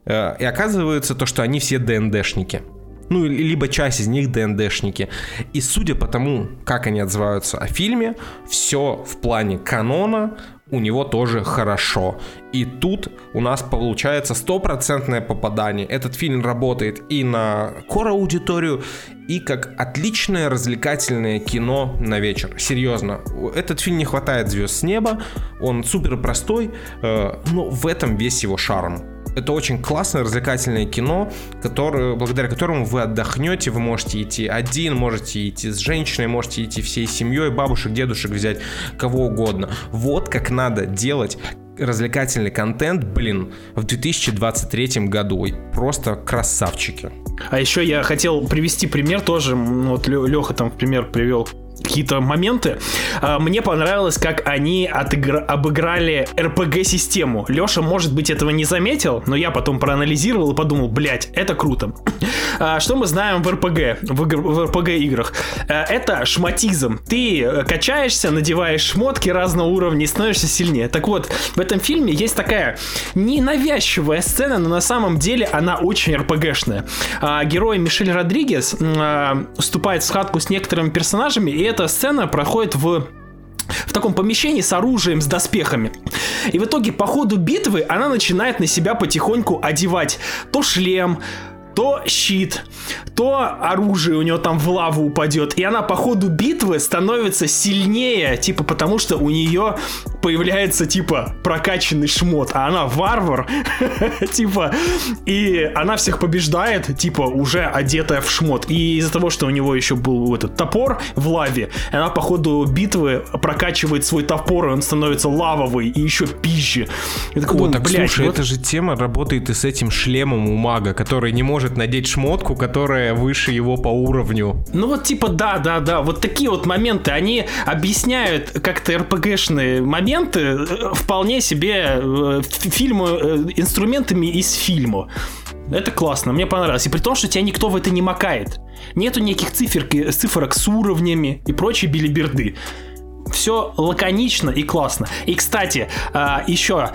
э, и оказывается то, что они все ДНДшники. Ну, либо часть из них ДНДшники. И судя по тому, как они отзываются о фильме, все в плане канона у него тоже хорошо. И тут у нас получается стопроцентное попадание. Этот фильм работает и на кор-аудиторию, и как отличное развлекательное кино на вечер. Серьезно, этот фильм не хватает звезд с неба, он супер простой, э, но в этом весь его шарм. Это очень классное развлекательное кино, которое, благодаря которому вы отдохнете, вы можете идти один, можете идти с женщиной, можете идти всей семьей, бабушек, дедушек взять, кого угодно. Вот как надо делать развлекательный контент, блин, в 2023 году. Просто красавчики. А еще я хотел привести пример тоже. м, Вот Леха там пример привел какие-то моменты. А, Мне понравилось, как они отыгра- обыграли RPG-систему. Леша, может быть, этого не заметил, но я потом проанализировал и подумал, блять, это круто. А, Что мы знаем в RPG, в, игр- в RPG-играх? Это шматизм. Ты э, качаешься, надеваешь шмотки разного уровня и становишься сильнее. Так вот, в этом фильме есть такая ненавязчивая сцена, но на самом деле она очень РПГшная. А, Герой Мишель Родригес а, вступает в схватку с некоторыми персонажами, и эта сцена проходит в в таком помещении с оружием, с доспехами. И в итоге по ходу битвы она начинает на себя потихоньку одевать то шлем, то щит, то оружие у нее там в лаву упадет. И она по ходу битвы становится сильнее, типа потому что у нее появляется типа прокачанный шмот, а она варвар, типа, и она всех побеждает, типа уже одетая в шмот. И из-за того, что у него еще был этот топор в лаве, она по ходу битвы прокачивает свой топор, и он становится лавовый и еще пизже. Я такой О, так «Блядь, слушай, вот эта же тема работает и с этим шлемом у мага, который не может надеть шмотку, которая выше его по уровню. Ну вот типа да, да, да, вот такие вот моменты, они объясняют как-то РПГшные моменты э, вполне себе э, фильму, э, инструментами из фильма. Это классно, мне понравилось. И при том, что тебя никто в это не макает. Нету никаких циферки, цифрок с уровнями и прочей билиберды. Все лаконично и классно. И, кстати, а, еще,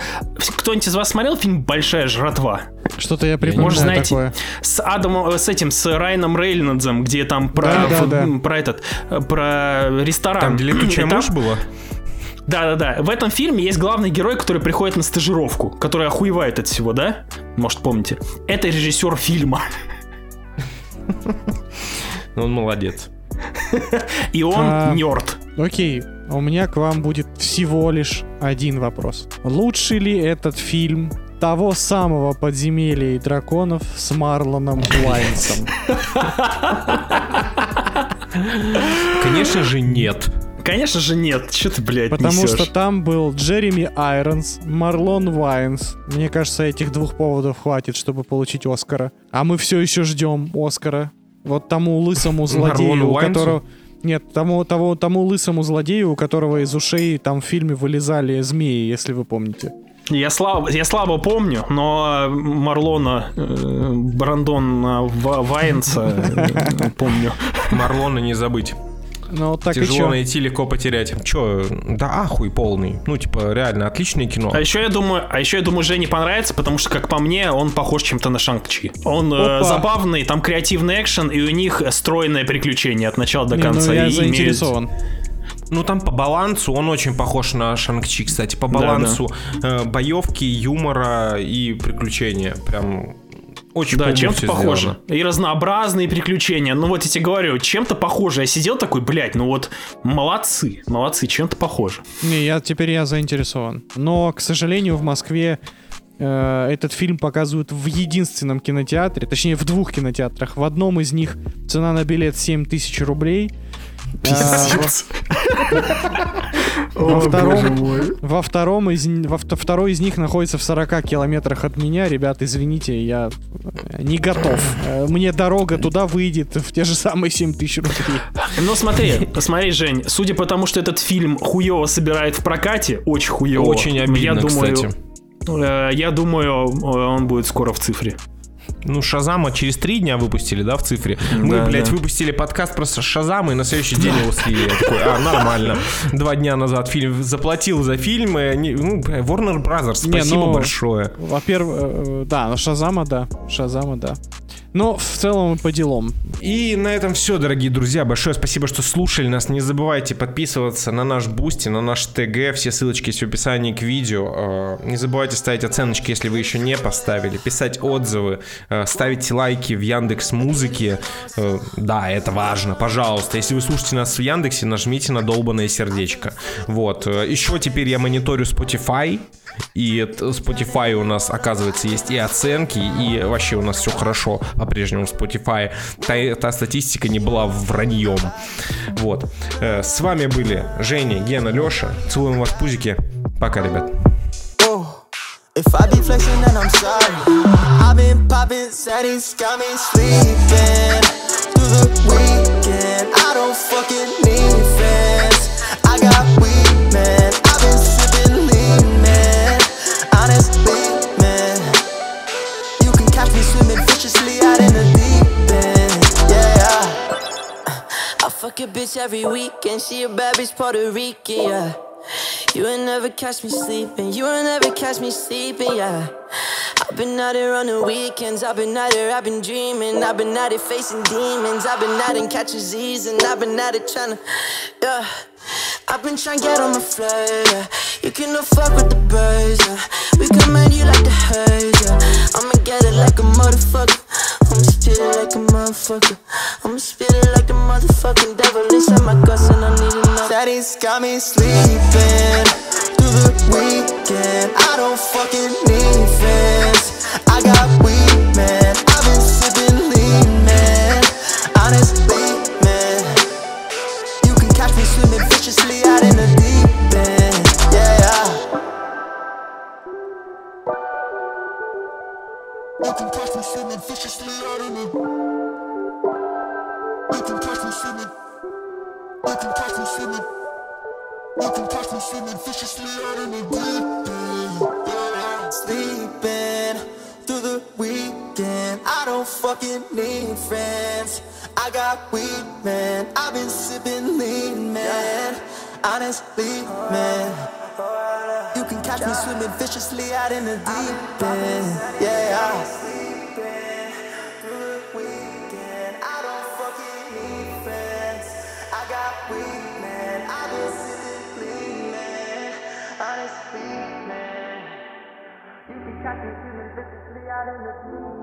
кто-нибудь из вас смотрел фильм «Большая жратва»? Что-то я припоминаю Может, знаете, такое. с Адамом, э, с этим, с Райаном Рейнольдсом, где там про, Да, да, фут- да. про этот, э, про ресторан. Там, где летучая мышь была? Да-да-да. В этом фильме есть главный герой, который приходит на стажировку, который охуевает от всего, да? Может, помните? Это режиссер фильма. Ну, он молодец. И он А. нерд. Окей, у меня к вам будет всего лишь один вопрос. Лучший ли этот фильм того самого подземелья и драконов с Марлоном Уайнсом? Конечно же, нет. Конечно же нет. Че ты, блядь, Потому несешь? что там был Джереми Айронс, Марлон Уайнс. Мне кажется, этих двух поводов хватит, чтобы получить Оскара. А мы все еще ждем Оскара. Вот тому лысому злодею, у которого... Нет, тому, того, тому лысому злодею, у которого из ушей там в фильме вылезали змеи, если вы помните. Я слабо, я слабо помню, но Марлона э, Брандона Ва- Вайнса э, помню. Марлона не забыть. Ну, так и Тяжело чё? найти, легко потерять. Чё, да ахуй полный. Ну, типа, реально, отличное кино. А еще я думаю, а еще я думаю, Жене понравится, потому что, как по мне, он похож чем-то на Шанг-Чи. Он э, забавный, там креативный экшен, и у них стройное приключение от начала до Не, конца. ну, я и имеют- заинтересован. Ну, там по балансу, он очень похож на Шанг-Чи, кстати. По балансу э, боевки, юмора и приключения. Прям очень Да, чем-то похоже. сделано. И разнообразные приключения. Ну вот я тебе говорю, чем-то похоже. Я сидел такой, блядь, ну вот молодцы, молодцы, чем-то похоже. Не, я теперь я заинтересован. Но, к сожалению, в Москве э, этот фильм показывают в единственном кинотеатре, точнее в двух кинотеатрах. В одном из них цена на билет 7 тысяч рублей. А, Во втором, во втором из, во вт- второй из них находится в 40 километрах от меня. Ребят, извините, я э, не готов. Э, Мне дорога туда выйдет в те же самые 7 тысяч рублей. Ну смотри, смотри, Жень, судя по тому, что этот фильм хуево собирает в прокате, очень хуево. Очень обидно, я думаю, кстати. э, я думаю, э, он будет скоро в цифре. Ну, Шазама через три дня выпустили, да, в цифре. Мы, Да, блядь, да. выпустили подкаст просто с Шазама, и на следующий день его слили. Я такой, а, нормально. Два дня назад фильм заплатил за фильм. они- ну, Warner Brothers, Не, спасибо ну, большое. Во-первых, э, да, ну, Шазама, да. Шазама, да. Но в целом по делам. И на этом все, дорогие друзья. Большое спасибо, что слушали нас. Не забывайте подписываться на наш Boosty, на наш ТГ. Все ссылочки есть в описании к видео. Э, Не забывайте ставить оценочки, если вы еще не поставили. Писать отзывы. э, Ставить лайки в Яндекс Музыке. Э, Да, это важно. Пожалуйста, если вы слушаете нас в Яндексе, нажмите на долбанное сердечко. Вот. Еще теперь я мониторю Spotify. И Spotify у нас, оказывается, есть и оценки, и вообще у нас все хорошо по-прежнему Spotify. Та, та статистика не была враньем. Вот. Э, С вами были Женя, Гена, Леша. Целуем вас пузики. Пока, ребят. If I be flexing, then I'm sorry. I've been popping, Zaddy's got me sleeping through the weekend. I don't fucking need bitch every weekend. She a bad bitch, Puerto Rican, yeah. You ain't never catch me sleeping. You ain't never catch me sleeping, yeah. I've been out here on the weekends. I've been out here, I've been dreaming. I've been out here facing demons. I've been out in catching Z's and I've been out here trying to, yeah. I've been trying to get on my flight, yeah. You can no fuck with the birds, yeah. We command you like the herds, yeah. I'ma get it like a motherfucker. I'ma spit it like a motherfucker. I'ma spit it like the motherfucking devil inside my guts and I need know. Daddy's got me sleeping through the weekend. I don't fucking need friends. I got weed, man. I've been sipping lean, man. Honestly, man. You can catch me swimming viciously out in the deep end. Yeah, Yeah. You can catch me swimming viciously viciously out in the deep end. Sleeping through the weekend. I don't fucking need friends. I got weed, man. I've been sipping lean, man. Honestly, man. You can catch me swimming viciously out in the deep end. Yeah. I can feel it visibly out in the blue.